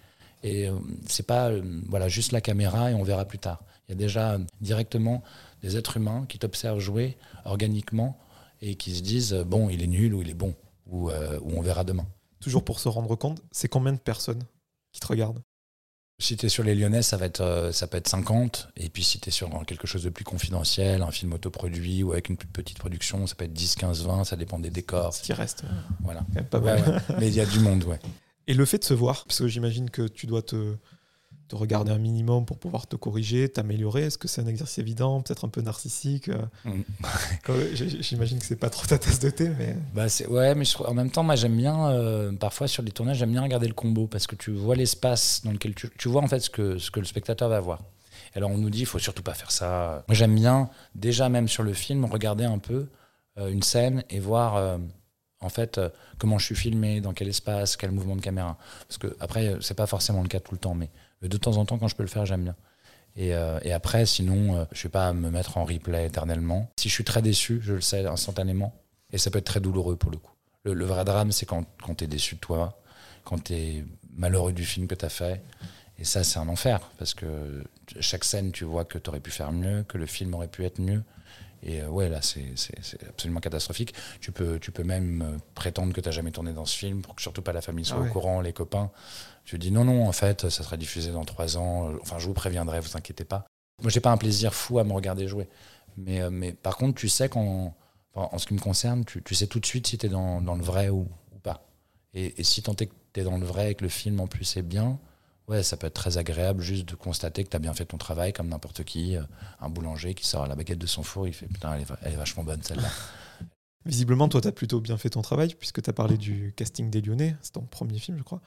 et euh, c'est pas euh, voilà, juste la caméra et on verra plus tard. Il y a déjà euh, directement des êtres humains qui t'observent jouer organiquement et qui se disent bon, il est nul ou il est bon, ou on verra demain toujours pour se rendre compte, c'est combien de personnes qui te regardent? Si tu es sur les Lyonnais, ça, va être, euh, ça peut être 50. Et puis si tu es sur quelque chose de plus confidentiel, un film autoproduit ou avec une plus petite production, ça peut être 10, 15, 20, ça dépend des décors. Ce qui reste. Voilà. Mais il y a du monde, ouais. Et le fait de se voir, parce que j'imagine que tu dois te, te regarder un minimum pour pouvoir te corriger, t'améliorer? Est-ce que c'est un exercice évident, peut-être un peu narcissique euh? mm. J'imagine que c'est pas trop ta tasse de thé, mais. Bah ouais, mais en même temps, moi j'aime bien, euh, parfois sur les tournages, j'aime bien regarder le combo parce que tu vois l'espace dans lequel tu, tu vois en fait ce que, ce que le spectateur va voir. Alors on nous dit, il faut surtout pas faire ça. Moi j'aime bien, déjà même sur le film, regarder un peu euh, une scène et voir en fait comment je suis filmé, dans quel espace, quel mouvement de caméra. Parce que après, c'est pas forcément le cas tout le temps, mais de temps en temps, quand je peux le faire, j'aime bien. Et, euh, après, sinon, euh, je ne vais pas me mettre en replay éternellement. Si je suis très déçu, je le sais instantanément. Et ça peut être très douloureux pour le coup. Le, vrai drame, c'est quand, quand tu es déçu de toi, quand tu es malheureux du film que tu as fait. Et ça, c'est un enfer. Parce que chaque scène, tu vois que tu aurais pu faire mieux, que le film aurait pu être mieux. Et euh, ouais, là, c'est absolument catastrophique. Tu peux, tu peux même prétendre que tu n'as jamais tourné dans ce film pour que surtout pas la famille soit ah au courant, les copains. Je dis non, non, en fait, ça sera diffusé dans trois ans. Enfin, je vous préviendrai, vous inquiétez pas. Moi, j'ai pas un plaisir fou à me regarder jouer. Mais, euh, mais par contre, tu sais qu'en en ce qui me concerne, tu, tu sais tout de suite si tu es dans, dans, le vrai ou, ou pas. Et, si tant est que tu es dans le vrai et que le film en plus est bien, ouais, ça peut être très agréable juste de constater que tu as bien fait ton travail comme n'importe qui. Euh, un boulanger qui sort à la baguette de son four, il fait putain, elle est, elle est vachement bonne celle-là. Visiblement, toi, tu as plutôt bien fait ton travail puisque tu as parlé du casting des Lyonnais. C'est ton premier film, je crois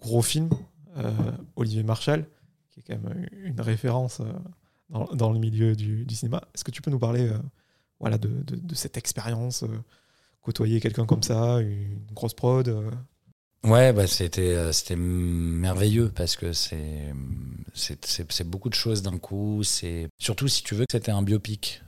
gros film, euh, Olivier Marchal, qui est quand même une référence euh, dans, le milieu du, cinéma. Est-ce que tu peux nous parler euh, de, cette expérience Côtoyer quelqu'un comme ça, une grosse prod Ouais, bah c'était merveilleux parce que c'est c'est beaucoup de choses d'un coup. C'est surtout si tu veux que c'était un biopic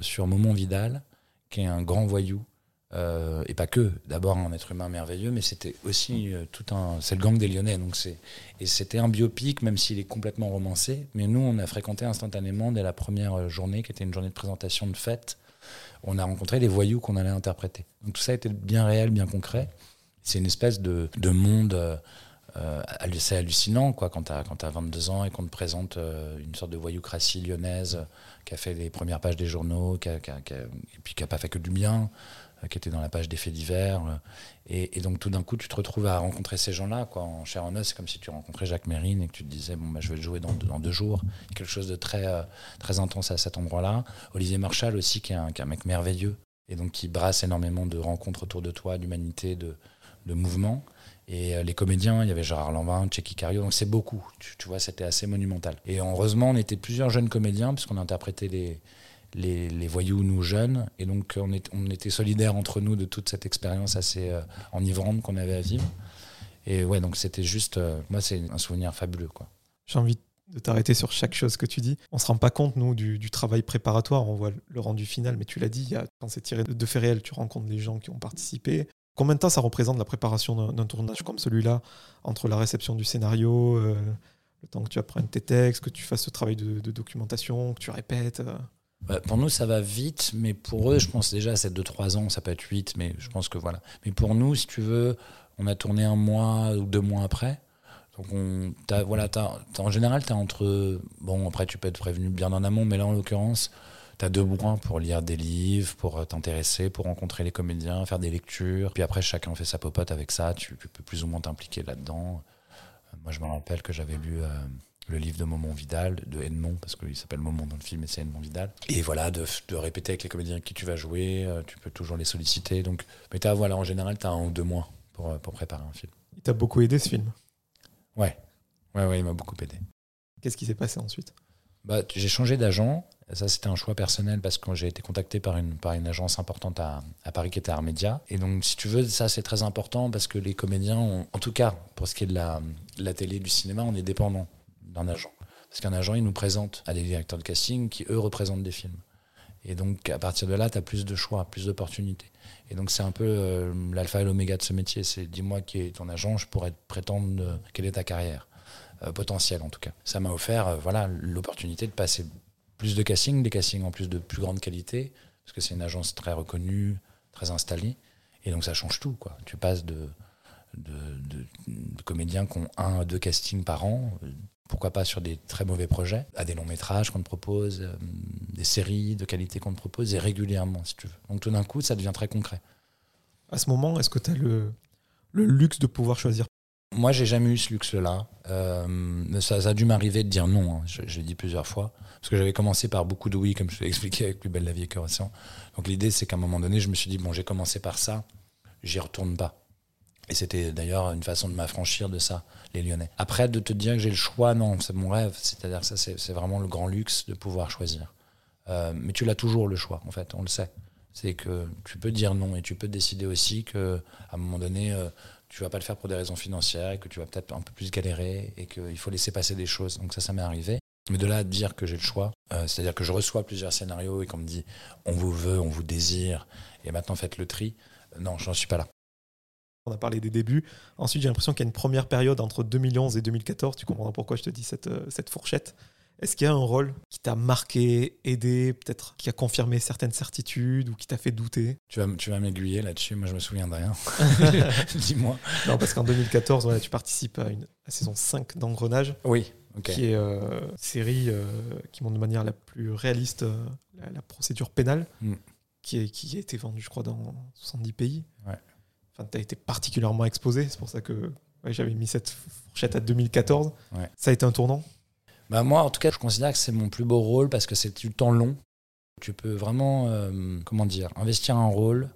sur Momon Vidal, qui est un grand voyou euh, et pas que, d'abord un être humain merveilleux, mais c'était aussi euh, tout un. C'est le gang des Lyonnais, donc c'est. Et c'était un biopic, même s'il est complètement romancé. Mais nous, on a fréquenté instantanément dès la première euh, journée, qui était une journée de présentation de fête. On a rencontré les voyous qu'on allait interpréter. Donc tout ça a été bien réel, bien concret. C'est une espèce de, de monde. Euh, c'est hallucinant quoi, quand tu as, 22 ans et qu'on te présente une sorte de voyoucratie lyonnaise qui a fait les premières pages des journaux, qui et puis qui n'a pas fait que du bien. Euh, qui était dans la page des faits divers. Euh, et, donc tout d'un coup, tu te retrouves à rencontrer ces gens-là, quoi, en chair en os. C'est comme si tu rencontrais Jacques Mérine et que tu te disais, bon, bah, je vais le jouer dans, dans deux jours. Quelque chose de très, euh, très intense à cet endroit-là. Olivier Marchal aussi, qui est, un, mec merveilleux et donc qui brasse énormément de rencontres autour de toi, d'humanité, de, de mouvements. Et les comédiens, il y avait Gérard Lanvin, Tchéky Cario, donc c'est beaucoup. Tu, tu vois, c'était assez monumental. Et heureusement, on était plusieurs jeunes comédiens, puisqu'on interprétait les, les, voyous, nous jeunes. Et donc, on, on, était solidaires entre nous de toute cette expérience assez euh, enivrante qu'on avait à vivre. Et ouais, donc c'était juste, euh, moi, c'est un souvenir fabuleux. quoi. J'ai envie de t'arrêter sur chaque chose que tu dis. On se rend pas compte, nous, du, travail préparatoire. On voit le rendu final, mais tu l'as dit, quand c'est tiré de faits réels, tu rencontres les gens qui ont participé. Combien de temps ça représente la préparation d'un tournage comme celui-là, entre la réception du scénario, euh, le temps que tu apprennes tes textes, que tu fasses ce travail de, de documentation, que tu répètes pour nous, ça va vite, mais pour eux, je pense déjà, c'est 2-3 ans, ça peut être 8, mais je pense que voilà. Mais pour nous, si tu veux, on a tourné un mois ou deux mois après. Donc, on, voilà, en général, tu as entre. Bon, après, tu peux être prévenu bien en amont, mais là, en l'occurrence, tu as deux mois pour lire des livres, pour t'intéresser, pour rencontrer les comédiens, faire des lectures. Puis après, chacun fait sa popote avec ça, tu, peux plus ou moins t'impliquer là-dedans. Moi, je me rappelle que j'avais lu. Euh, le livre de Momon Vidal, de Edmond, parce qu'il s'appelle Momon dans le film et c'est Edmond Vidal. Et voilà, de, répéter avec les comédiens qui tu vas jouer, euh, tu peux toujours les solliciter. Donc, mais as, voilà, en général, tu as un ou deux mois pour, euh, pour préparer un film. Il t'a beaucoup aidé ce film? Ouais, ouais, ouais, il m'a beaucoup aidé. Qu'est-ce qui s'est passé ensuite? Bah, J'ai changé d'agent. Ça, c'était un choix personnel parce que j'ai été contacté par une, par une agence importante à, à Paris qui était Armédia. Et donc, si tu veux, ça, c'est très important parce que les comédiens, ont, en tout cas, pour ce qui est de la, la télé, du cinéma, on est dépendant d'un agent. Parce qu'un agent, il nous présente à des directeurs de casting qui, eux, représentent des films. Et donc, à partir de là, tu as plus de choix, plus d'opportunités. Et donc, c'est un peu euh, l'alpha et l'oméga de ce métier. C'est dis-moi qui est ton agent, je pourrais prétendre euh, quelle est ta carrière. Euh, potentielle, en tout cas. Ça m'a offert voilà, l'opportunité de passer plus de castings, des castings en plus de plus grande qualité, parce que c'est une agence très reconnue, très installée. Et donc, ça change tout. Quoi. Tu passes de, de, de, de comédiens qui ont un à deux castings par an, pourquoi pas sur des très mauvais projets, à des longs métrages qu'on te propose, euh, des séries de qualité qu'on te propose, et régulièrement, si tu veux. Donc tout d'un coup, ça devient très concret. À ce moment, est-ce que tu as le, le luxe de pouvoir choisir? Moi, j'ai jamais eu ce luxe-là. Euh, ça, ça, a dû m'arriver de dire non, hein. je, l'ai dit plusieurs fois, parce que j'avais commencé par beaucoup de oui, comme je l'ai expliqué avec Plus belle la vie que Océan. Donc l'idée, c'est qu'à un moment donné, je me suis dit, bon, j'ai commencé par ça, j'y retourne pas. Et c'était d'ailleurs une façon de m'affranchir de ça, les Lyonnais. Après, de te dire que j'ai le choix, non, c'est mon rêve. C'est-à-dire ça, c'est vraiment le grand luxe de pouvoir choisir. Euh, mais tu l'as toujours le choix, en fait, on le sait. C'est que tu peux dire non et tu peux décider aussi que à un moment donné, euh, tu vas pas le faire pour des raisons financières et que tu vas peut-être un peu plus galérer et qu'il faut laisser passer des choses. Donc ça, ça m'est arrivé. Mais de là à dire que j'ai le choix, euh, c'est-à-dire que je reçois plusieurs scénarios et qu'on me dit on vous veut, on vous désire, et maintenant faites le tri. Non, j'en suis pas là. On a parlé des débuts. Ensuite, j'ai l'impression qu'il y a une première période entre 2011 et 2014. Tu comprendras pourquoi je te dis cette, euh, cette fourchette. Est-ce qu'il y a un rôle qui t'a marqué, aidé, peut-être qui a confirmé certaines certitudes ou qui t'a fait douter? Tu vas, tu vas m'aiguiller là-dessus. Moi, je me souviens de rien. Dis-moi. Non, parce qu'en 2014, voilà, tu participes à, une, à saison 5 d'Engrenage. Oui. Okay. Qui est euh, une série euh, qui montre de manière la plus réaliste euh, la, la, procédure pénale, mm. qui, est, qui a été vendue, je crois, dans 70 pays. Ouais. Enfin, tu as été particulièrement exposé. C'est pour ça que ouais, j'avais mis cette fourchette à 2014. Ouais. Ça a été un tournant? Bah moi, en tout cas, je considère que c'est mon plus beau rôle parce que c'est du temps long. Tu peux vraiment, euh, comment dire, investir un rôle,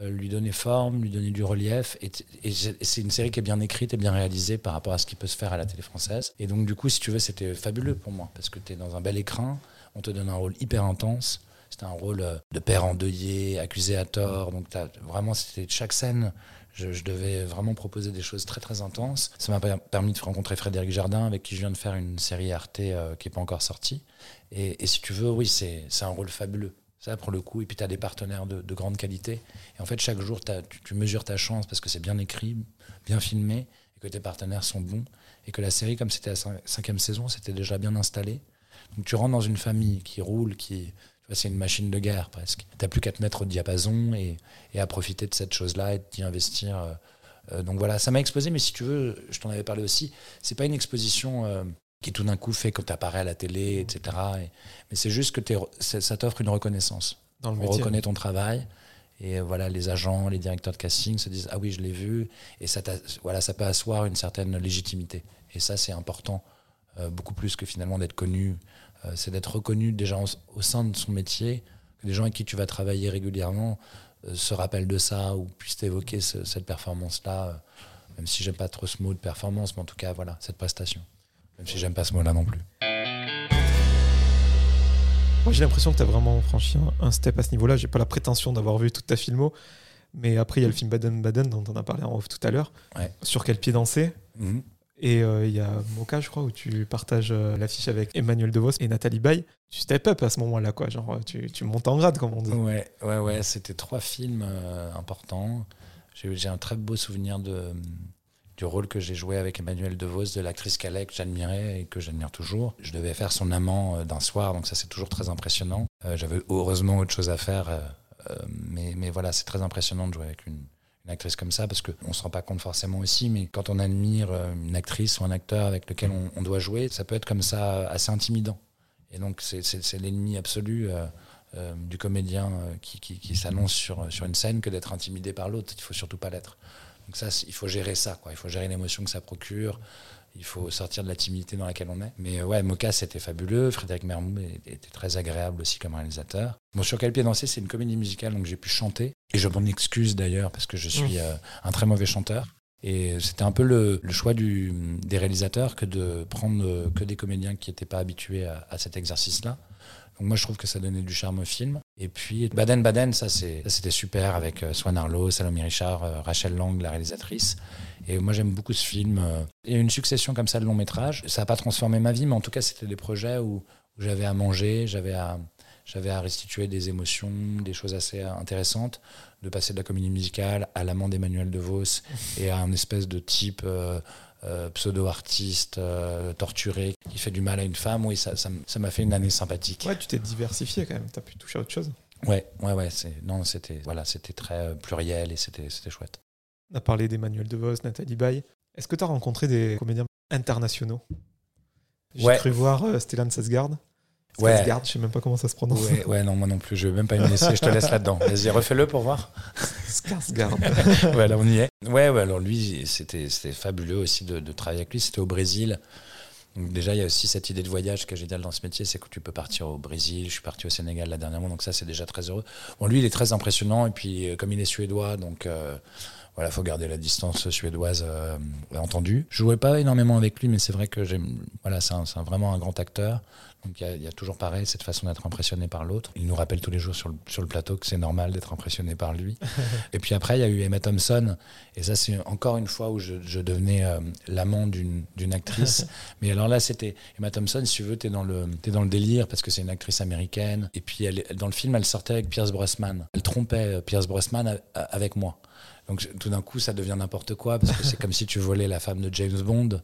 euh, lui donner forme, lui donner du relief. Et, et c'est une série qui est bien écrite et bien réalisée par rapport à ce qui peut se faire à la télé française. Et donc, du coup, si tu veux, c'était fabuleux pour moi parce que tu es dans un bel écrin, on te donne un rôle hyper intense. C'était un rôle de père endeuillé, accusé à tort. Donc, vraiment, c'était chaque scène je, devais vraiment proposer des choses très très intenses. Ça m'a permis de rencontrer Frédéric Jardin, avec qui je viens de faire une série Arte euh, qui n'est pas encore sortie. Et, si tu veux, oui, c'est un rôle fabuleux. Ça, pour le coup. Et puis, tu as des partenaires de, de, grande qualité. Et en fait, chaque jour, tu, tu, mesures ta chance parce que c'est bien écrit, bien filmé, et que tes partenaires sont bons. Et que la série, comme c'était la cinquième saison, c'était déjà bien installé. Donc, tu rentres dans une famille qui roule, qui, c'est une machine de guerre presque. Tu n'as plus qu'à te mettre au diapason et, et, à profiter de cette chose-là et d'y investir. Euh, donc voilà, ça m'a exposé, mais si tu veux, je t'en avais parlé aussi, c'est pas une exposition euh, qui tout d'un coup fait quand tu apparais à la télé, etc. Et, mais c'est juste que ça t'offre une reconnaissance. Dans le On métier. reconnaît ton travail. Et voilà, les agents, les directeurs de casting se disent Ah oui, je l'ai vu. Et ça, voilà, ça peut asseoir une certaine légitimité. Et ça, c'est important, euh, beaucoup plus que finalement d'être connu euh, c'est d'être reconnu déjà en, au sein de son métier, que les gens avec qui tu vas travailler régulièrement euh, se rappellent de ça ou puissent évoquer ce, cette performance-là, euh, même si j'aime pas trop ce mot de performance, mais en tout cas, voilà, cette prestation. Même si j'aime pas ce mot-là non plus. Moi, j'ai l'impression que tu as vraiment franchi un, un step à ce niveau-là. J'ai pas la prétention d'avoir vu toute ta filmo, mais après, il y a le film Baden-Baden dont on a parlé en off tout à l'heure. Ouais. Sur quel pied danser? Mm -hmm. Et il euh, y a Moka, je crois, où tu partages euh, l'affiche avec Emmanuel DeVos et Nathalie Baye. Tu step up à ce moment-là, quoi. Genre, tu, montes en grade, comme on dit. Ouais, ouais, ouais. C'était trois films euh, importants. J'ai un très beau souvenir du rôle que j'ai joué avec Emmanuel DeVos, de l'actrice Calais que j'admirais et que j'admire toujours. Je devais faire son amant d'un soir, donc ça, c'est toujours très impressionnant. J'avais heureusement autre chose à faire, mais, mais voilà, c'est très impressionnant de jouer avec une actrice comme ça, parce qu'on ne se rend pas compte forcément aussi, mais quand on admire une actrice ou un acteur avec lequel on, doit jouer, ça peut être comme ça assez intimidant. Et donc c'est l'ennemi absolu euh, euh, du comédien euh, qui, qui, qui s'annonce sur, sur une scène que d'être intimidé par l'autre. Il faut surtout pas l'être. Donc ça, il faut gérer ça, quoi. Il faut gérer l'émotion que ça procure. Il faut sortir de la timidité dans laquelle on est. Mais ouais, Moka, c'était fabuleux. Frédéric Mermou était très agréable aussi comme réalisateur. Bon, sur quel pied danser, c'est une comédie musicale, donc j'ai pu chanter. Et je m'en excuse d'ailleurs, parce que je suis euh, un très mauvais chanteur. Et c'était un peu le, choix du, des réalisateurs que de prendre que des comédiens qui n'étaient pas habitués à, cet exercice-là. Donc moi, je trouve que ça donnait du charme au film. Et puis Baden Baden, ça c'était super avec euh, Swan Arlo, Salomé Richard, euh, Rachel Lang, la réalisatrice. Et moi, j'aime beaucoup ce film. Il y a une succession comme ça de longs métrages. Ça n'a pas transformé ma vie, mais en tout cas, c'était des projets où j'avais à manger, j'avais à, j'avais à restituer des émotions, des choses assez intéressantes, de passer de la comédie musicale à l'amant d'Emmanuel De Vos et à un espèce de type euh, euh, pseudo-artiste euh, torturé qui fait du mal à une femme. Oui, ça, ça, m'a fait une année sympathique. Ouais, tu t'es diversifié quand même, tu as pu toucher à autre chose. Ouais, ouais, ouais. Non, c'était voilà, c'était très pluriel et c'était chouette. On a parlé d'Emmanuel De Vos, Nathalie Baye. Est-ce que tu as rencontré des comédiens internationaux? J'ai cru voir Stellan Sasgard. Ouais. je sais même pas comment ça se prononce. Ouais, non, moi non plus, je vais même pas y laisser, je te laisse là-dedans. Vas-y, refais-le pour voir. Skarsgård. ouais, là on y est. Ouais, ouais, alors lui, c'était fabuleux aussi de, travailler avec lui. C'était au Brésil. Donc déjà, il y a aussi cette idée de voyage qui est géniale dans ce métier, c'est que tu peux partir au Brésil. Je suis parti au Sénégal la dernière fois, donc ça, c'est déjà très heureux. Bon, lui, il est très impressionnant, et puis euh, comme il est suédois, donc euh, voilà, faut garder la distance suédoise, euh, entendu. Je jouais pas énormément avec lui, mais c'est vrai que j'aime. Voilà, c'est vraiment un grand acteur. Donc il y, a toujours pareil, cette façon d'être impressionné par l'autre. Il nous rappelle tous les jours sur le, sur le plateau que c'est normal d'être impressionné par lui. et puis après, il y a eu Emma Thompson. Et ça, c'est encore une fois où je, je devenais euh, l'amant d'une actrice. Mais alors là, c'était Emma Thompson, si tu veux, tu es, dans le, es dans le délire parce que c'est une actrice américaine. Et puis elle, dans le film, elle sortait avec Pierce Brosnan. Elle trompait euh, Pierce Brosnan avec moi. Donc tout d'un coup, ça devient n'importe quoi parce que c'est comme si tu volais la femme de James Bond.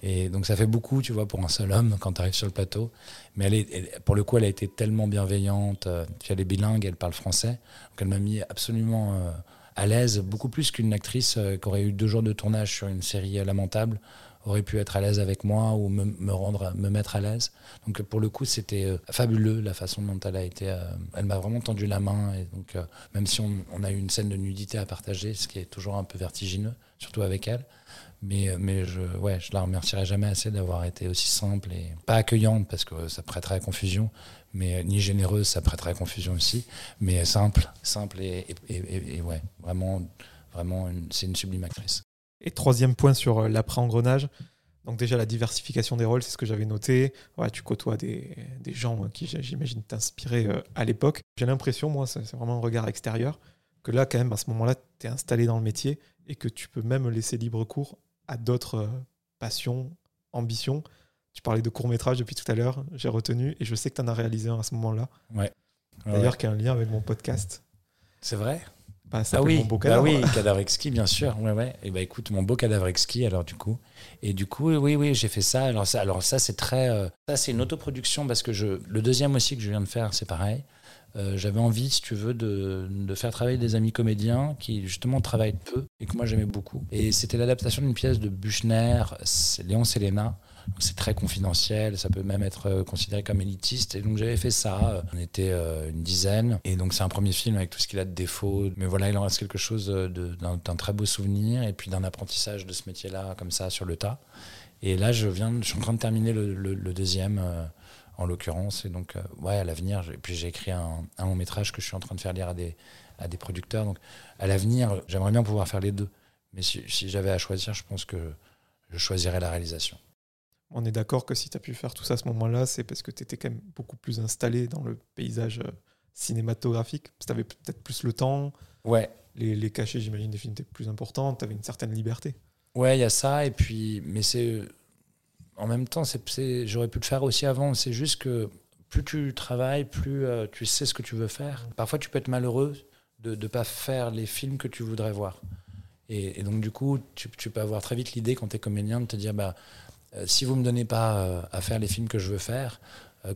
Et donc ça fait beaucoup, tu vois, pour un seul homme quand tu arrives sur le plateau. Mais elle pour le coup, elle a été tellement bienveillante. Euh, elle est bilingue, elle parle français. Donc elle m'a mis absolument euh, à l'aise, beaucoup plus qu'une actrice euh, qui aurait eu deux jours de tournage sur une série lamentable aurait pu être à l'aise avec moi ou me, rendre, me mettre à l'aise. Donc pour le coup, c'était fabuleux la façon dont elle a été. elle m'a vraiment tendu la main et donc même si on, on, a eu une scène de nudité à partager, ce qui est toujours un peu vertigineux, surtout avec elle, mais, mais je ouais, je la remercierai jamais assez d'avoir été aussi simple et pas accueillante parce que ça prêterait à confusion, mais ni généreuse, ça prêterait à confusion aussi, mais simple, simple et, et, ouais, vraiment, vraiment, c'est une sublime actrice. Et troisième point sur euh, l'après-engrenage, donc déjà la diversification des rôles, c'est ce que j'avais noté. Ouais, tu côtoies des, des gens qui, j'imagine, t'inspiraient euh, à l'époque. J'ai l'impression, moi, c'est vraiment un regard extérieur, que là, quand même, à ce moment-là, tu es installé dans le métier et que tu peux même laisser libre cours à d'autres euh, passions, ambitions. Tu parlais de court métrage depuis tout à l'heure, j'ai retenu, et je sais que tu en as réalisé un à ce moment-là. Ouais. D'ailleurs, qui a un lien avec mon podcast. C'est vrai? Bah, ah oui, mon beau cadavre. Bah oui, cadavre exquis, bien sûr. Ouais, ouais. Et bah écoute, mon beau cadavre exquis, alors du coup. Et du coup, oui, oui, j'ai fait ça. Alors ça, alors ça c'est très. Euh, ça, c'est une autoproduction parce que je. Le deuxième aussi que je viens de faire, c'est pareil. Euh, j'avais envie, si tu veux, de, de, faire travailler des amis comédiens qui justement travaillent peu et que moi j'aimais beaucoup. Et c'était l'adaptation d'une pièce de Buchner, Léon Selena. C'est très confidentiel, ça peut même être euh, considéré comme élitiste. Et donc j'avais fait ça, on était euh, une dizaine. Et donc c'est un premier film avec tout ce qu'il a de défauts. Mais voilà, il en reste quelque chose d'un très beau souvenir et puis d'un apprentissage de ce métier-là, comme ça, sur le tas. Et là, je, viens, je suis en train de terminer le, deuxième en l'occurrence. Et donc, euh, ouais, à l'avenir, puis j'ai écrit un, long métrage que je suis en train de faire lire à des, à des producteurs. Donc, à l'avenir, j'aimerais bien pouvoir faire les deux. Mais si, j'avais à choisir, je pense que je choisirais la réalisation. On est d'accord que si tu as pu faire tout ça à ce moment-là, c'est parce que tu étais quand même beaucoup plus installé dans le paysage euh, cinématographique. Tu avais peut-être plus le temps. Ouais. Les, les cachets, j'imagine, des films étaient plus importants. Tu avais une certaine liberté. Ouais, il y a ça. Et puis, mais c'est en même temps, j'aurais pu le faire aussi avant. C'est juste que plus tu travailles, plus euh, tu sais ce que tu veux faire. Parfois, tu peux être malheureux de ne pas faire les films que tu voudrais voir. Et, donc, du coup, tu, peux avoir très vite l'idée, quand tu es comédien, de te dire bah, euh, si vous ne me donnez pas euh, à faire les films que je veux faire,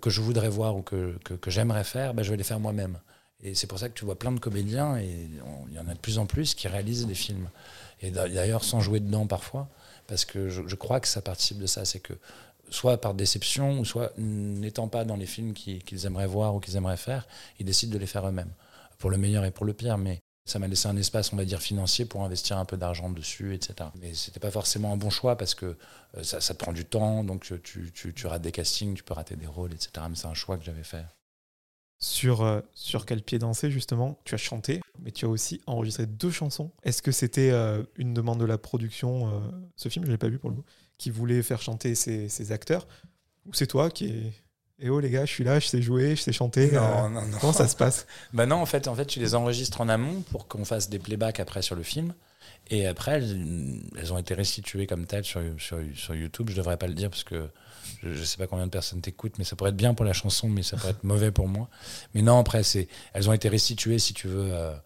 que je voudrais voir ou que, que, j'aimerais faire, bah, je vais les faire moi-même. Et c'est pour ça que tu vois plein de comédiens, et il y en a de plus en plus, qui réalisent des films. Et d'ailleurs, sans jouer dedans parfois parce que je, crois que ça participe de ça, c'est que soit par déception, ou soit n'étant pas dans les films qu'ils aimeraient voir ou qu'ils aimeraient faire, ils décident de les faire eux-mêmes, pour le meilleur et pour le pire, mais ça m'a laissé un espace, on va dire, financier pour investir un peu d'argent dessus, etc. Mais c'était pas forcément un bon choix parce que euh, ça, te prend du temps, donc tu, rates des castings, tu peux rater des rôles, etc. Mais c'est un choix que j'avais fait. Sur, euh, sur quel pied danser, justement? Tu as chanté, mais tu as aussi enregistré deux chansons. Est-ce que c'était euh, une demande de la production, ce film, je ne l'ai pas vu pour le coup, qui voulait faire chanter ces, acteurs? Ou c'est toi qui. Eh oh les gars, je suis là, je sais jouer, je sais chanter. Non, non, non. Comment ça se passe? Bah non, en fait, en fait, tu les enregistres en amont pour qu'on fasse des playbacks après sur le film. Et après, elles, ont été restituées comme telles sur, sur, sur YouTube. Je devrais pas le dire parce que je ne sais pas combien de personnes t'écoutent, mais ça pourrait être bien pour la chanson, mais ça pourrait être mauvais pour moi. Mais non, après, elles ont été restituées, si tu veux, euh, euh,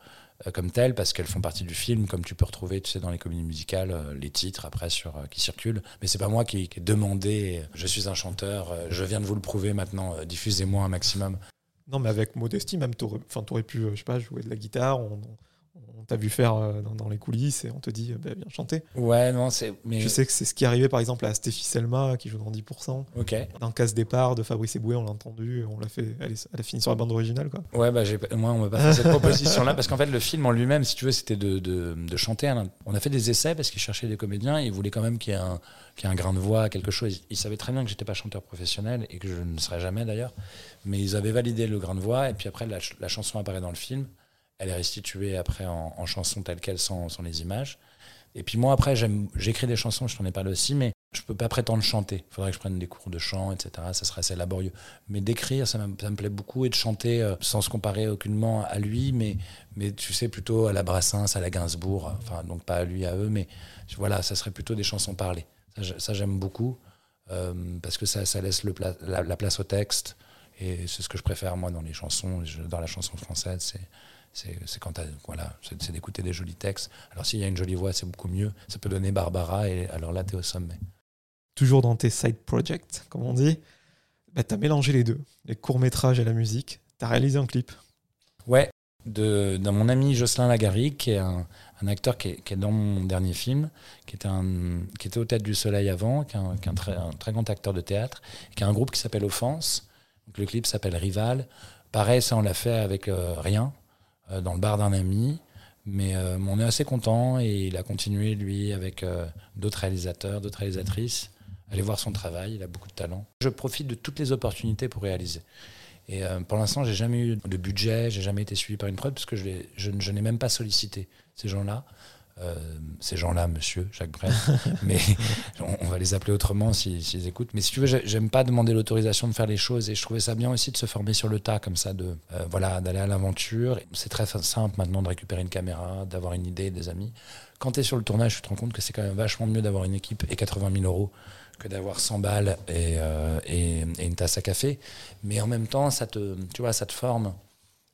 comme telles, parce qu'elles font partie du film, comme tu peux retrouver, tu sais, dans les comédies musicales, euh, les titres après sur, qui circulent. Mais c'est pas moi qui, ai demandé, je suis un chanteur, je viens de vous le prouver maintenant, diffusez-moi un maximum. Non, mais avec modestie, même, tu aurais, pu, je sais pas, jouer de la guitare, on t'a vu faire euh, dans, les coulisses et on te dit, bah, bien chanter. Ouais, non, c'est. Mais... Je sais que c'est ce qui arrivait par exemple à Stéphie Selma qui joue dans 10%. Ok. Dans Casse Départ de Fabrice Eboué, on l'a entendu, on l'a fait, elle, a fini sur la bande originale. Quoi. Ouais, bah, moi, on m'a pas fait cette proposition-là parce qu'en fait, le film en lui-même, si tu veux, c'était de, de, de, chanter. On a fait des essais parce qu'ils cherchaient des comédiens et ils voulaient quand même qu'il y ait un, qu ait un grain de voix, quelque chose. Ils savaient très bien que j'étais pas chanteur professionnel et que je ne serais jamais d'ailleurs. Mais ils avaient validé le grain de voix et puis après, la, la chanson apparaît dans le film elle est restituée après en, chanson telle qu'elle sans, les images. Et puis moi, après, j'écris des chansons, je t'en ai parlé aussi, mais je peux pas prétendre chanter. Il faudrait que je prenne des cours de chant, etc. Ça serait assez laborieux. Mais d'écrire, ça, me plaît beaucoup, et de chanter euh, sans se comparer aucunement à lui, mais, mais tu sais, plutôt à la Brassens, à la Gainsbourg, enfin, donc pas à lui, à eux, mais voilà, ça serait plutôt des chansons parlées. Ça, j'aime beaucoup, euh, parce que ça, ça laisse le la, place au texte, et c'est ce que je préfère, moi, dans les chansons, dans la chanson française, c'est c'est quand voilà, c'est d'écouter des jolis textes. Alors s'il y a une jolie voix, c'est beaucoup mieux. Ça peut donner Barbara et alors là, tu es au sommet. Toujours dans tes side projects, comme on dit, bah, tu as mélangé les deux, les courts-métrages et la musique. Tu as réalisé un clip. Ouais, de, dans mon ami Jocelyn Lagari, qui est un, acteur qui est, dans mon dernier film, qui était, un, qui était au Tête du Soleil avant, qui est, un, très, un, très, grand acteur de théâtre, qui a un groupe qui s'appelle Offense. Donc, le clip s'appelle Rival. Pareil, ça on l'a fait avec euh, rien. Euh, dans le bar d'un ami. Mais euh, on est assez content et il a continué, lui, avec euh, d'autres réalisateurs, d'autres réalisatrices. Allez voir son travail, il a beaucoup de talent. Je profite de toutes les opportunités pour réaliser. Et pour l'instant, j'ai jamais eu de budget, j'ai jamais été suivi par une prod parce que je, je, je n'ai même pas sollicité ces gens-là. Euh, ces gens-là, monsieur Jacques Brel, mais on, va les appeler autrement s'ils si, écoutent. Mais si tu veux, j'aime pas demander l'autorisation de faire les choses et je trouvais ça bien aussi de se former sur le tas, comme ça, de euh, voilà, d'aller à l'aventure. C'est très simple maintenant de récupérer une caméra, d'avoir une idée, des amis. Quand tu es sur le tournage, tu te rends compte que c'est quand même vachement mieux d'avoir une équipe et 80 000 euros que d'avoir 100 balles euh, et, et, une tasse à café. Mais en même temps, ça te, tu vois, ça te forme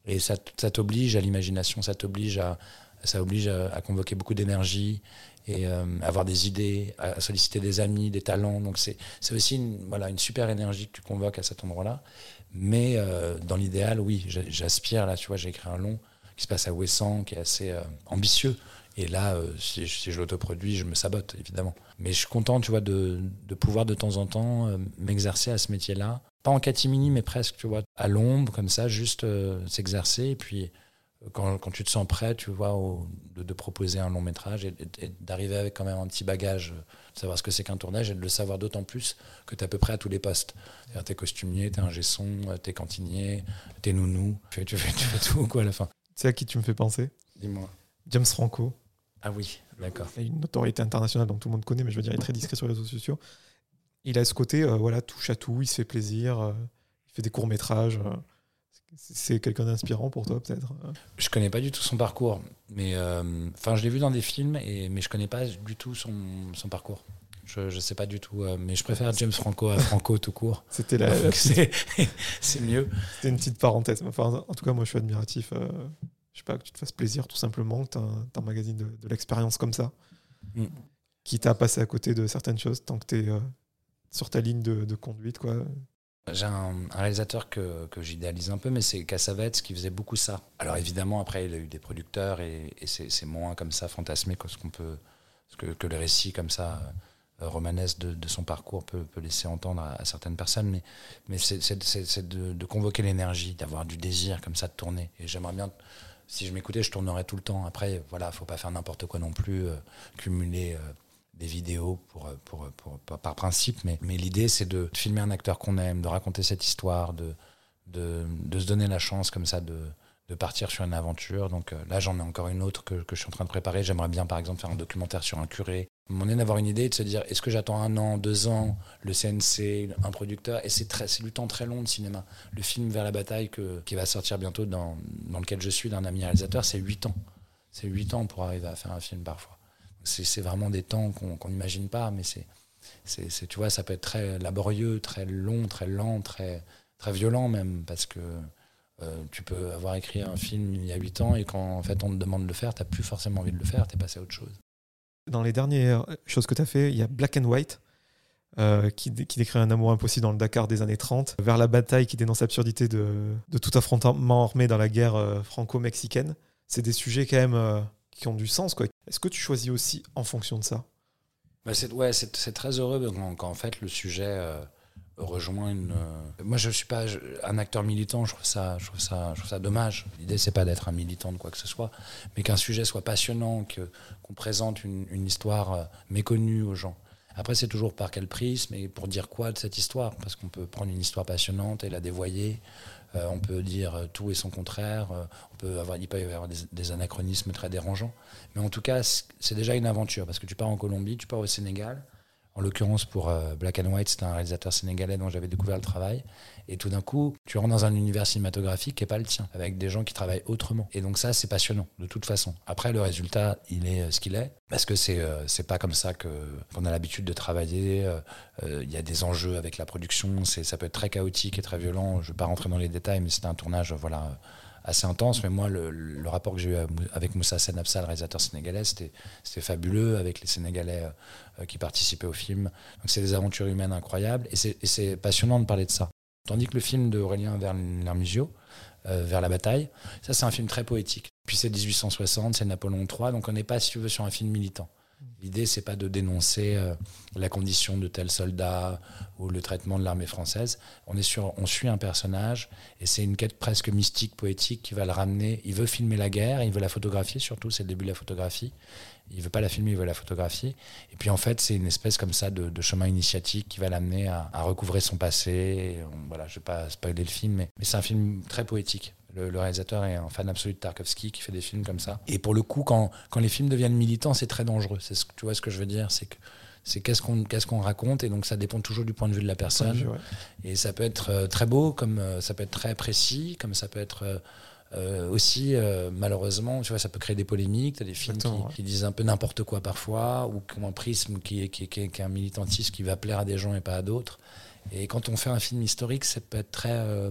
et ça t'oblige à l'imagination, ça t'oblige à, ça oblige à, convoquer beaucoup d'énergie et euh, avoir des idées, à solliciter des amis, des talents. Donc c'est aussi une, voilà, une super énergie que tu convoques à cet endroit-là. Mais euh, dans l'idéal, oui, j'aspire, là, tu vois, j'ai écrit un long qui se passe à Ouessant, qui est assez euh, ambitieux. Et là, si, si, je l'autoproduis, je me sabote, évidemment. Mais je suis content, tu vois, de, de pouvoir de temps en temps m'exercer à ce métier-là. Pas en catimini, mais presque, tu vois, à l'ombre, comme ça, juste s'exercer. Et puis, quand, quand, tu te sens prêt, tu vois, de, proposer un long métrage et, d'arriver avec quand même un petit bagage, de savoir ce que c'est qu'un tournage et de le savoir d'autant plus que tu es à peu près à tous les postes. Tu es costumier, tu es ingé son, tu es cantinier, tu es nounou, tu fais, tu, fais, tu fais, tout quoi à la fin. C'est à qui tu me fais penser? Dis-moi. James Franco. Ah oui, d'accord. Il a une notoriété internationale, donc tout le monde connaît, mais je veux dire, il est très discret sur les réseaux sociaux. Il a ce côté, euh, voilà, touche à tout, il se fait plaisir, euh, il fait des courts métrages. Euh, c'est quelqu'un d'inspirant pour toi, peut-être Je connais pas du tout son parcours, mais euh, enfin, je l'ai vu dans des films, et, mais je connais pas du tout son, son parcours. Je, ne sais pas du tout, euh, mais je préfère James Franco à Franco tout court. C'était la, c'est mieux. C'était une petite parenthèse. Enfin, en tout cas, moi, je suis admiratif. Euh, je sais pas que tu te fasses plaisir, tout simplement, que tu un magazine de, de l'expérience comme ça, mm. qui t'a passé à côté de certaines choses tant que tu es sur ta ligne de, de conduite, quoi. J'ai un, réalisateur que, j'idéalise un peu, mais c'est Cassavetes qui faisait beaucoup ça. Alors évidemment, après, il a eu des producteurs et, c'est moins comme ça fantasmé que ce qu'on peut, que, que, le récit comme ça euh, romanesque de, son parcours peut, laisser entendre à, certaines personnes. Mais, c'est de, de, convoquer l'énergie, d'avoir du désir comme ça de tourner. Et j'aimerais bien, si je m'écoutais, je tournerais tout le temps. Après, voilà, faut pas faire n'importe quoi non plus, euh, cumuler. Euh, des vidéos pour, pour, par principe, mais, l'idée c'est de filmer un acteur qu'on aime, de raconter cette histoire, de, se donner la chance comme ça de, partir sur une aventure. Donc euh, là, j'en ai encore une autre que, je suis en train de préparer. J'aimerais bien, par exemple, faire un documentaire sur un curé. Mon est d'avoir une idée, de se dire, est-ce que j'attends un an, deux ans, le CNC, un producteur? Et c'est du temps très long de cinéma. Le film Vers la bataille qui va sortir bientôt, dans, dans lequel je suis, d'un ami réalisateur, c'est huit ans. C'est huit ans pour arriver à faire un film parfois. C'est vraiment des temps qu'on n'imagine pas, mais c'est, tu vois, ça peut être très laborieux, très long, très lent, très, très violent même, parce que euh, tu peux avoir écrit un film il y a 8 ans et quand en fait on te demande de le faire, tu n'as plus forcément envie de le faire, tu es passé à autre chose. Dans les dernières choses que tu as fait, il y a Black and White, euh, qui, décrit un amour impossible dans le Dakar des années 30, vers la bataille qui dénonce l'absurdité de, de, tout affrontement armé dans la guerre euh, franco-mexicaine. C'est des sujets quand même qui ont du sens. Est-ce que tu choisis aussi en fonction de ça? Bah c'est, Ouais, c'est, très heureux quand, en fait le sujet rejoint une. Euh, moi, je suis pas un acteur militant. Je trouve ça, je trouve ça, je trouve ça dommage. L'idée, c'est pas d'être un militant de quoi que ce soit, mais qu'un sujet soit passionnant, que qu'on présente une, une, histoire euh, méconnue aux gens. Après, c'est toujours par quel prisme et pour dire quoi de cette histoire, parce qu'on peut prendre une histoire passionnante et la dévoyer. Euh, on peut dire tout et son contraire. on peut avoir des, des anachronismes très dérangeants. Mais en tout cas, c'est déjà une aventure, parce que tu pars en Colombie, tu pars au Sénégal en l'occurrence, pour euh, Black and White, c'est un réalisateur sénégalais dont j'avais découvert le travail. Et tout d'un coup, tu rentres dans un univers cinématographique qui n'est pas le tien, avec des gens qui travaillent autrement. Et donc ça, c'est passionnant, de toute façon. Après, le résultat, il est euh, ce qu'il est, parce que c'est euh, c'est pas comme ça qu'on a l'habitude de travailler. Il y a des enjeux avec la production, ça peut être très chaotique et très violent. Je ne vais pas rentrer dans les détails, mais c'est un tournage, voilà assez intense. Mais moi, le, rapport que j'ai eu avec Moussa Senabsa, le réalisateur sénégalais, c'était fabuleux avec les Sénégalais euh, qui participaient au film. Donc c'est des aventures humaines incroyables et c'est passionnant de parler de ça. Tandis que le film d'Aurélien Vermusio, euh, Vers la bataille, ça c'est un film très poétique. Puis c'est 1860, c'est Napoléon III, donc on n'est pas, si tu veux, sur un film militant. L'idée, c'est pas de dénoncer euh, la condition de tel soldat ou le traitement de l'armée française. On est on suit un personnage et c'est une quête presque mystique, poétique qui va le ramener. Il veut filmer la guerre, il veut la photographier, surtout c'est le début de la photographie. Il veut pas la filmer, il veut la photographier. Et puis en fait, c'est une espèce comme ça de, chemin initiatique qui va l'amener à, recouvrer son passé. voilà, je vais pas spoiler le film, mais c'est un film très poétique. Le, réalisateur est un fan absolu de Tarkovsky qui fait des films comme ça. Et pour le coup, quand, quand les films deviennent militants, c'est très dangereux. C'est ce, tu vois ce que je veux dire? C'est que c'est qu'est-ce qu'on qu'est-ce qu'on raconte et donc ça dépend toujours du point de vue de la personne. Et ça peut être euh, très beau, comme euh, ça peut être très précis, comme ça peut être euh, aussi malheureusement, tu vois, ça peut créer des polémiques. T'as des films qui, disent un peu n'importe quoi parfois, ou qui ont un prisme qui qui, qui, qui est un militantisme qui va plaire à des gens et pas à d'autres. Et quand on fait un film historique, ça peut être très, euh,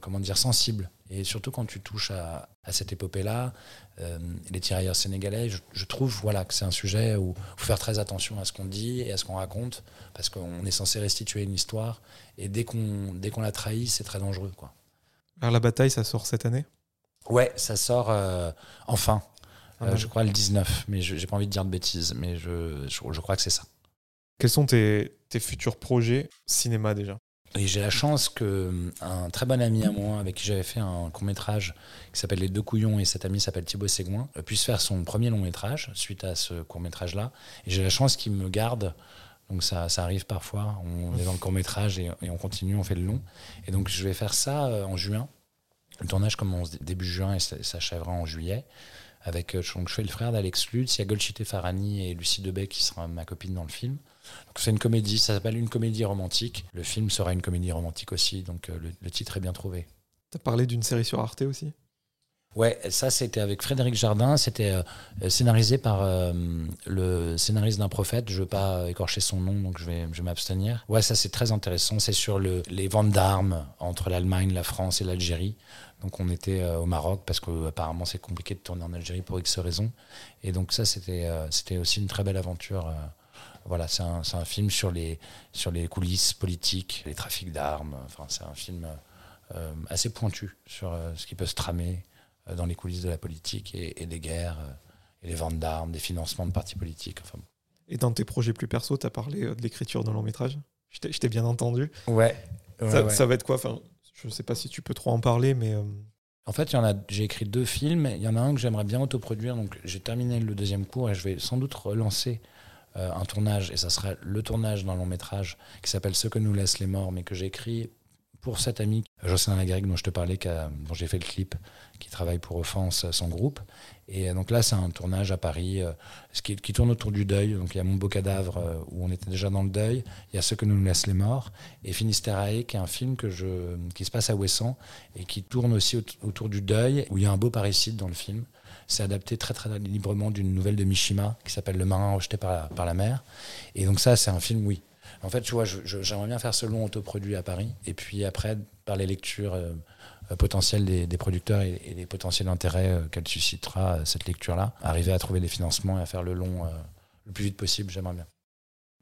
comment dire, sensible. Et surtout quand tu touches à, cette épopée-là, euh, les tirailleurs sénégalais, je, trouve voilà, que c'est un sujet où il faut faire très attention à ce qu'on dit et à ce qu'on raconte, parce qu'on est censé restituer une histoire, et dès qu'on qu'on la trahit, c'est très dangereux. Quoi. Vers la bataille, ça sort cette année? Ouais, ça sort enfin. Ah je crois le 19, mais je n'ai pas envie de dire de bêtises, mais je, je crois que c'est ça. Quels sont tes, futurs projets cinéma déjà? Et j'ai la chance qu'un très bon ami à moi, avec qui j'avais fait un court métrage qui s'appelle Les Deux Couillons, et cet ami s'appelle Thibaut Ségouin, puisse faire son premier long métrage suite à ce court métrage là. Et j'ai la chance qu'il me garde. Donc ça, ça arrive parfois. On est dans le court métrage et, on continue, on fait le long. Et donc je vais faire ça euh, en juin. Le tournage commence début juin et s'achèvera en juillet. Avec, euh, donc, je fais le frère d'Alex Lutz, il y a Golchité Farani et Lucie Debay qui sera ma copine dans le film. C'est une comédie, ça s'appelle une comédie romantique. Le film sera une comédie romantique aussi, donc euh, le, titre est bien trouvé. Tu as parlé d'une série sur Arte aussi? Ouais, ça c'était avec Frédéric Jardin, c'était euh, scénarisé par euh, le scénariste d'un prophète, je ne veux pas écorcher son nom donc je vais, je vais m'abstenir. Ouais, ça c'est très intéressant, c'est sur le, les ventes d'armes entre l'Allemagne, la France et l'Algérie. Donc on était au Maroc parce qu'apparemment c'est compliqué de tourner en Algérie pour X raisons. Et donc ça c'était c'était aussi une très belle aventure voilà, c'est un, un, film sur les, sur les coulisses politiques, les trafics d'armes. Enfin, c'est un film euh, assez pointu sur euh, ce qui peut se tramer euh, dans les coulisses de la politique et, des guerres, et les ventes d'armes, des financements de partis politiques. Enfin, et dans tes projets plus perso, tu as parlé de l'écriture d'un long métrage? Je t'ai bien entendu. Ouais. ça, va être quoi? Enfin, Je ne sais pas si tu peux trop en parler, mais. En fait, j'ai écrit deux films. Il y en a un que j'aimerais bien autoproduire. Donc, j'ai terminé le deuxième cours et je vais sans doute relancer un tournage, et ça sera le tournage d'un long métrage qui s'appelle Ce que nous laissent les morts, mais que j'ai écrit pour cet ami, Jocelyn Lagrec, dont je te parlais, dont j'ai fait le clip, qui travaille pour Offense, son groupe. Et donc là, c'est un tournage à Paris ce qui, tourne autour du deuil. Donc il y a Mon beau cadavre, où on était déjà dans le deuil. Il y a Ce que nous laissent les morts. Et Finisterae, qui est un film que qui se passe à Ouessant et qui tourne aussi autour du deuil, où il y a un beau parricide dans le film. C'est adapté très très librement d'une nouvelle de Mishima qui s'appelle Le marin rejeté par la, par la mer. Et donc ça, c'est un film, oui. En fait, tu vois, j'aimerais bien faire ce long autoproduit à Paris. Et puis après, par les lectures euh, euh, potentielles des, producteurs et, les potentiels intérêts euh, qu'elle suscitera, cette lecture-là, arriver à trouver des financements et à faire le long le plus vite possible, j'aimerais bien.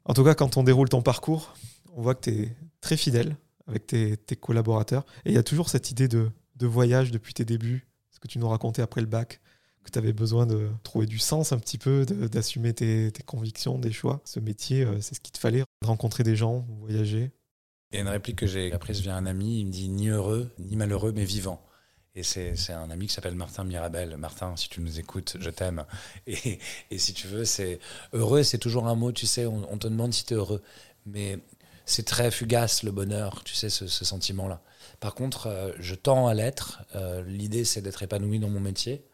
En tout cas, quand on déroule ton parcours, on voit que tu es très fidèle avec tes, collaborateurs. Et il y a toujours cette idée de, de voyage depuis tes débuts, ce que tu nous racontais après le bac, que tu avais besoin de trouver du sens un petit peu, d'assumer tes, convictions, des choix. Ce métier, euh, c'est ce qu'il te fallait, rencontrer des gens, voyager. Il y a une réplique que j'ai apprise via un ami, il me dit ni heureux, ni malheureux, mais vivant. Et c'est un ami qui s'appelle Martin Mirabel. Martin, si tu nous écoutes, je t'aime. Et, et, si tu veux, c'est heureux, c'est toujours un mot, tu sais, on, te demande si tu es heureux. Mais c'est très fugace le bonheur, tu sais, ce, sentiment-là. Par contre, euh, je tends à l'être. Euh, l'idée, c'est d'être épanoui dans mon métier.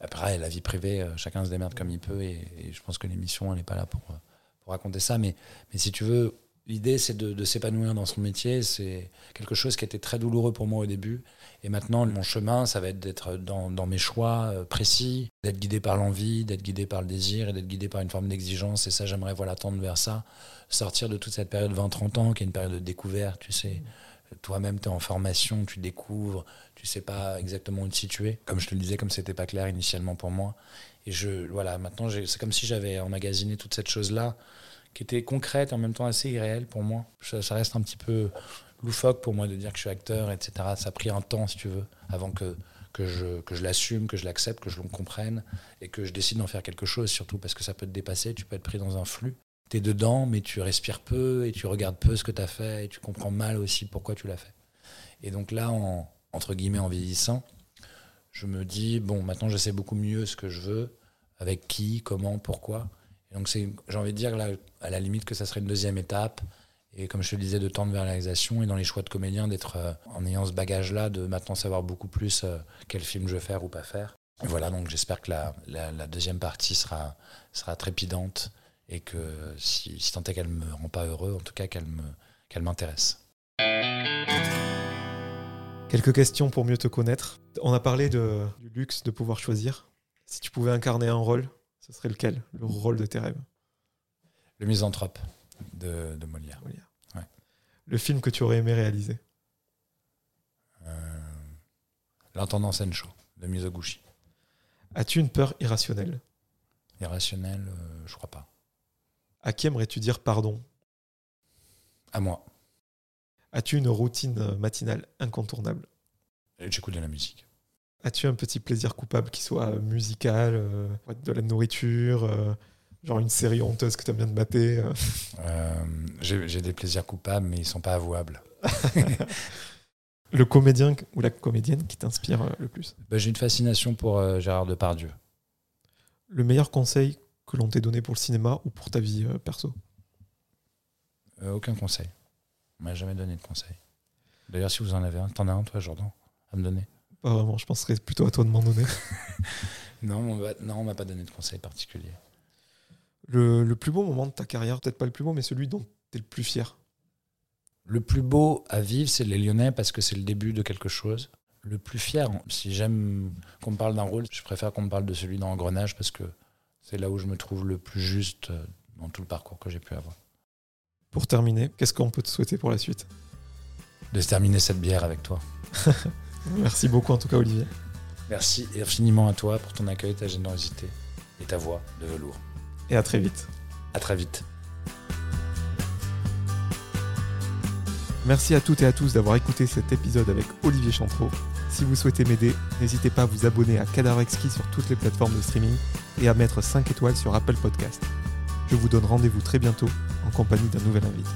Après, la vie privée, euh, chacun se démerde comme il peut, et, je pense que l'émission, elle n'est pas là pour, euh, pour raconter ça. Mais, mais si tu veux, l'idée, c'est de, s'épanouir dans son métier. C'est quelque chose qui été très douloureux pour moi au début. Et maintenant, mon chemin, ça va être d'être dans, dans, mes choix euh, précis, d'être guidé par l'envie, d'être guidé par le désir et d'être guidé par une forme d'exigence. Et ça, j'aimerais voilà, tendre vers ça. Sortir de toute cette période 20-30 ans, qui est une période de découverte, tu sais. Toi-même, tu es en formation, tu découvres, tu sais pas exactement où te situer. Comme je te le disais, comme c'était pas clair initialement pour moi. Et je, voilà, maintenant, c'est comme si j'avais emmagasiné toute cette chose-là, qui était concrète et en même temps assez irréelle pour moi. Ça, reste un petit peu loufoque pour moi de dire que je suis acteur, etc. Ça a pris un temps, si tu veux, avant que, que je, que je l'assume, que je l'accepte, que je le comprenne et que je décide d'en faire quelque chose, surtout parce que ça peut te dépasser, tu peux être pris dans un flux tu es dedans, mais tu respires peu et tu regardes peu ce que tu as fait et tu comprends mal aussi pourquoi tu l'as fait. Et donc là, en, entre guillemets, en vieillissant, je me dis, bon, maintenant je sais beaucoup mieux ce que je veux, avec qui, comment, pourquoi. Et donc j'ai envie de dire, là, à la limite, que ça serait une deuxième étape. Et comme je te le disais, de tendre vers la réalisation et dans les choix de comédien, d'être euh, en ayant ce bagage-là, de maintenant savoir beaucoup plus euh, quel film je veux faire ou pas faire. Voilà, donc j'espère que la, la, deuxième partie sera, sera trépidante et que si, si tant est qu'elle me rend pas heureux, en tout cas qu'elle me qu'elle m'intéresse. Quelques questions pour mieux te connaître. On a parlé de, du luxe de pouvoir choisir. Si tu pouvais incarner un rôle, ce serait lequel Le rôle de tes rêves? Le misanthrope de, de Molière. Ouais. Le film que tu aurais aimé réaliser? Euh, L'intendant Sencho de Mizoguchi. As-tu une peur irrationnelle? Irrationnelle, euh, je crois pas. À qui aimerais-tu dire pardon? À moi. As-tu une routine matinale incontournable? J'écoute de la musique. As-tu un petit plaisir coupable qui soit musical, euh, de la nourriture, euh, genre une série honteuse que tu aimes bien de mater euh? J'ai des plaisirs coupables, mais ils sont pas avouables. le comédien ou la comédienne qui t'inspire le plus? Bah, J'ai une fascination pour Gérard Depardieu. Le meilleur conseil que l'on t'ait donné pour le cinéma ou pour ta vie euh, perso euh, Aucun conseil. On m'a jamais donné de conseil. D'ailleurs, si vous en avez un, t'en as un, toi, Jordan, à me donner? Pas vraiment, je penserais plutôt à toi de m'en donner. non, on va, non, on m'a pas donné de conseil particulier. Le, le, plus beau moment de ta carrière, peut-être pas le plus beau, mais celui dont tu es le plus fier Le plus beau à vivre, c'est les Lyonnais parce que c'est le début de quelque chose. Le plus fier, si j'aime qu'on me parle d'un rôle, je préfère qu'on me parle de celui dans Engrenage parce que c'est là où je me trouve le plus juste euh, dans tout le parcours que j'ai pu avoir. Pour terminer, qu'est-ce qu'on peut te souhaiter pour la suite? De terminer cette bière avec toi. Merci beaucoup en tout cas Olivier. Merci infiniment à toi pour ton accueil, ta générosité et ta voix de velours. Et à très vite. À très vite. Merci à toutes et à tous d'avoir écouté cet épisode avec Olivier Chantreau. Si vous souhaitez m'aider, n'hésitez pas à vous abonner à Cadavre Exquis sur toutes les plateformes de streaming et à mettre 5 étoiles sur Apple Podcast. Je vous donne rendez-vous très bientôt en compagnie d'un nouvel invité.